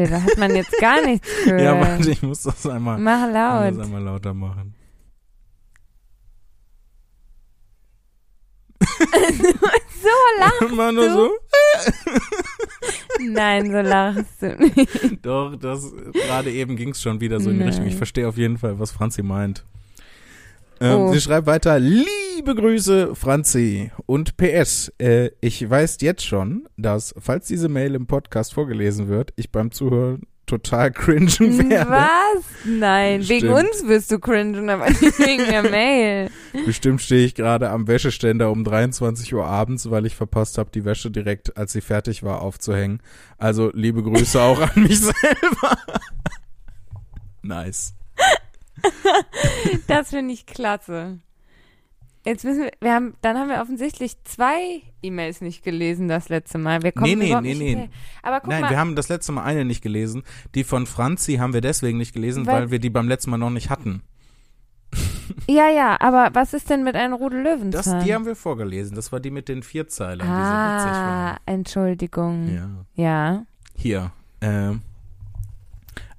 Ja, da hat man jetzt gar nichts gehört. ja, warte, ich muss das einmal, Mach laut. das einmal lauter machen. So lach. Immer nur du? so. Nein, so lachst du nicht. Doch, das gerade eben ging es schon wieder so in die. Richtung. Ich verstehe auf jeden Fall, was Franzi meint. Ähm, Oh. Sie schreibt weiter, liebe Grüße, Franzi. Und PS, äh, ich weiß jetzt schon, dass, falls diese Mail im Podcast vorgelesen wird, ich beim Zuhören total cringen werde. Was? Nein, wegen Stimmt. uns wirst du cringen, aber nicht wegen der Mail. Bestimmt stehe ich gerade am Wäscheständer um 23 Uhr abends, weil ich verpasst habe, die Wäsche direkt, als sie fertig war, aufzuhängen. Also liebe Grüße auch an mich selber. nice. Das finde ich klasse. Jetzt müssen wir, wir haben, dann haben wir offensichtlich zwei E-Mails nicht gelesen das letzte Mal. Wir kommen Nee, nee, nee, nicht nee. hinterher. Aber guck Nein, mal, wir haben das letzte Mal eine nicht gelesen. Die von Franzi haben wir deswegen nicht gelesen, Weil- weil, wir die beim letzten Mal noch nicht hatten. Ja, ja, aber was ist denn mit einem Rudel Das, Löwenzahn? die haben wir vorgelesen. Das war die mit den Vierzeilern, die so ah, Entschuldigung. Ja. Ja. Hier, ähm,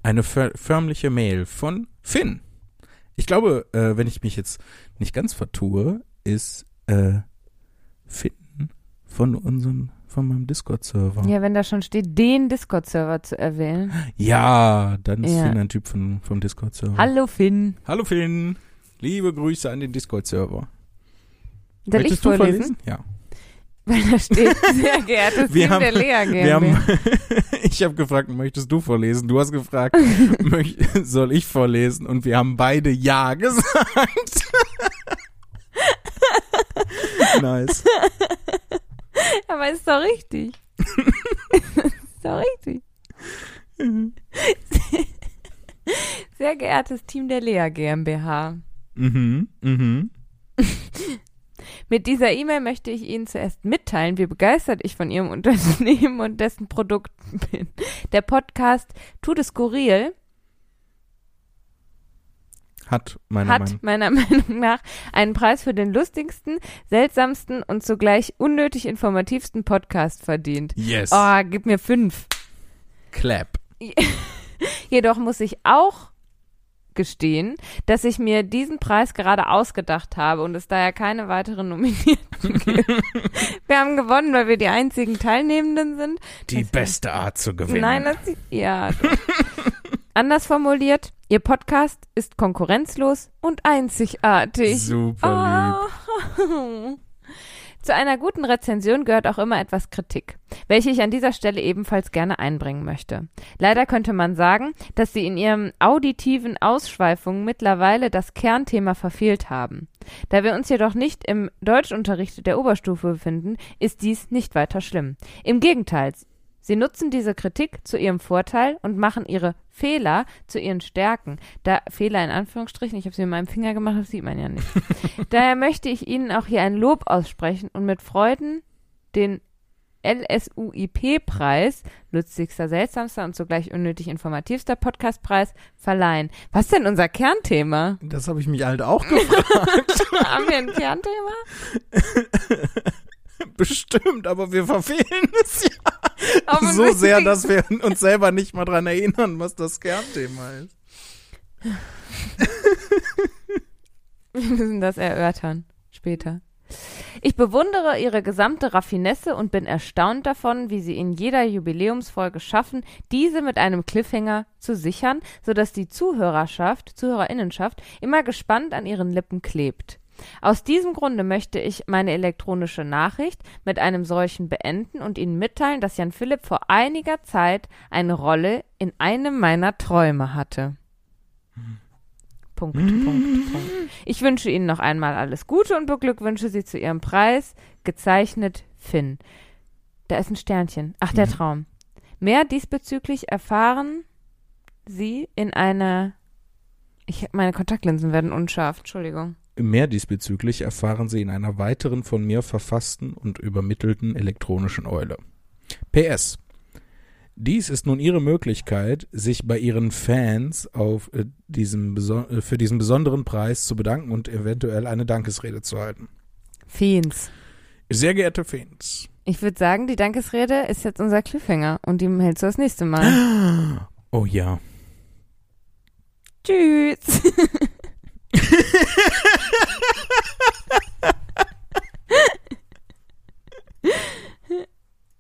eine för förmliche Mail von Finn. Ich glaube, äh, wenn ich mich jetzt nicht ganz vertue, ist äh, Finn von unserem, von meinem Discord-Server. Ja, wenn da schon steht, den Discord-Server zu erwähnen. Ja, dann ist Ja. Finn ein Typ von, vom Discord-Server. Hallo Finn. Hallo Finn. Liebe Grüße an den Discord-Server. Soll ich Möchtest du vorlesen? Ja. Weil da steht, sehr geehrtes Wir Team haben- der Lea Wir haben, GmbH. ich habe gefragt, möchtest du vorlesen? Du hast gefragt, möcht, soll ich vorlesen? Und wir haben beide Ja gesagt. nice. Aber ist doch richtig. ist doch richtig. Sehr geehrtes Team der Lea GmbH. Mhm, mhm. Mit dieser E-Mail möchte ich Ihnen zuerst mitteilen, wie begeistert ich von Ihrem Unternehmen und dessen Produkten bin. Der Podcast Tut es skurril Hat meiner hat Meinung meiner Meinung nach einen Preis für den lustigsten, seltsamsten und zugleich unnötig informativsten Podcast verdient. Yes. Oh, gib mir fünf. Clap. Jedoch muss ich auch gestehen, dass ich mir diesen Preis gerade ausgedacht habe und es daher keine weiteren Nominierten gibt. wir haben gewonnen, weil wir die einzigen Teilnehmenden sind. Die beste Art zu gewinnen. Nein, das ja. Doch. Anders formuliert, Ihr Podcast ist konkurrenzlos und einzigartig. Super Oh. Zu einer guten Rezension gehört auch immer etwas Kritik, welche ich an dieser Stelle ebenfalls gerne einbringen möchte. Leider könnte man sagen, dass sie in ihren auditiven Ausschweifungen mittlerweile das Kernthema verfehlt haben. Da wir uns jedoch nicht im Deutschunterricht der Oberstufe befinden, ist dies nicht weiter schlimm. Im Gegenteil, Sie nutzen diese Kritik zu ihrem Vorteil und machen ihre Fehler zu ihren Stärken. Da Fehler in Anführungsstrichen, ich habe sie mit meinem Finger gemacht, das sieht man ja nicht. Daher möchte ich Ihnen auch hier ein Lob aussprechen und mit Freuden den LSUIP-Preis, lustigster, seltsamster und zugleich unnötig informativster Podcastpreis, verleihen. Was ist denn unser Kernthema? Das habe ich mich halt auch gefragt. Haben wir ein Kernthema? Bestimmt, aber wir verfehlen es ja Aber so sehr, dass wir uns selber nicht mal dran erinnern, was das Kernthema ist. Wir müssen das erörtern. Später. Ich bewundere ihre gesamte Raffinesse und bin erstaunt davon, wie sie in jeder Jubiläumsfolge schaffen, diese mit einem Cliffhanger zu sichern, sodass die Zuhörerschaft, Zuhörerinnenschaft immer gespannt an ihren Lippen klebt. Aus diesem Grunde möchte ich meine elektronische Nachricht mit einem solchen beenden und Ihnen mitteilen, dass Jan Philipp vor einiger Zeit eine Rolle in einem meiner Träume hatte. Punkt, Punkt, Punkt. Ich wünsche Ihnen noch einmal alles Gute und beglückwünsche Sie zu Ihrem Preis. Gezeichnet Finn. Da ist ein Sternchen. Ach, der Mhm. Traum. Mehr diesbezüglich erfahren Sie in einer. Ich, meine Kontaktlinsen werden unscharf. Entschuldigung. Mehr diesbezüglich erfahren Sie in einer weiteren von mir verfassten und übermittelten elektronischen Eule. PS. Dies ist nun Ihre Möglichkeit, sich bei Ihren Fans auf äh, diesem äh, für diesen besonderen Preis zu bedanken und eventuell eine Dankesrede zu halten. Fiends. Sehr geehrte Fans. Ich würde sagen, die Dankesrede ist jetzt unser Cliffhanger und die hältst du das nächste Mal. Oh ja. Tschüss.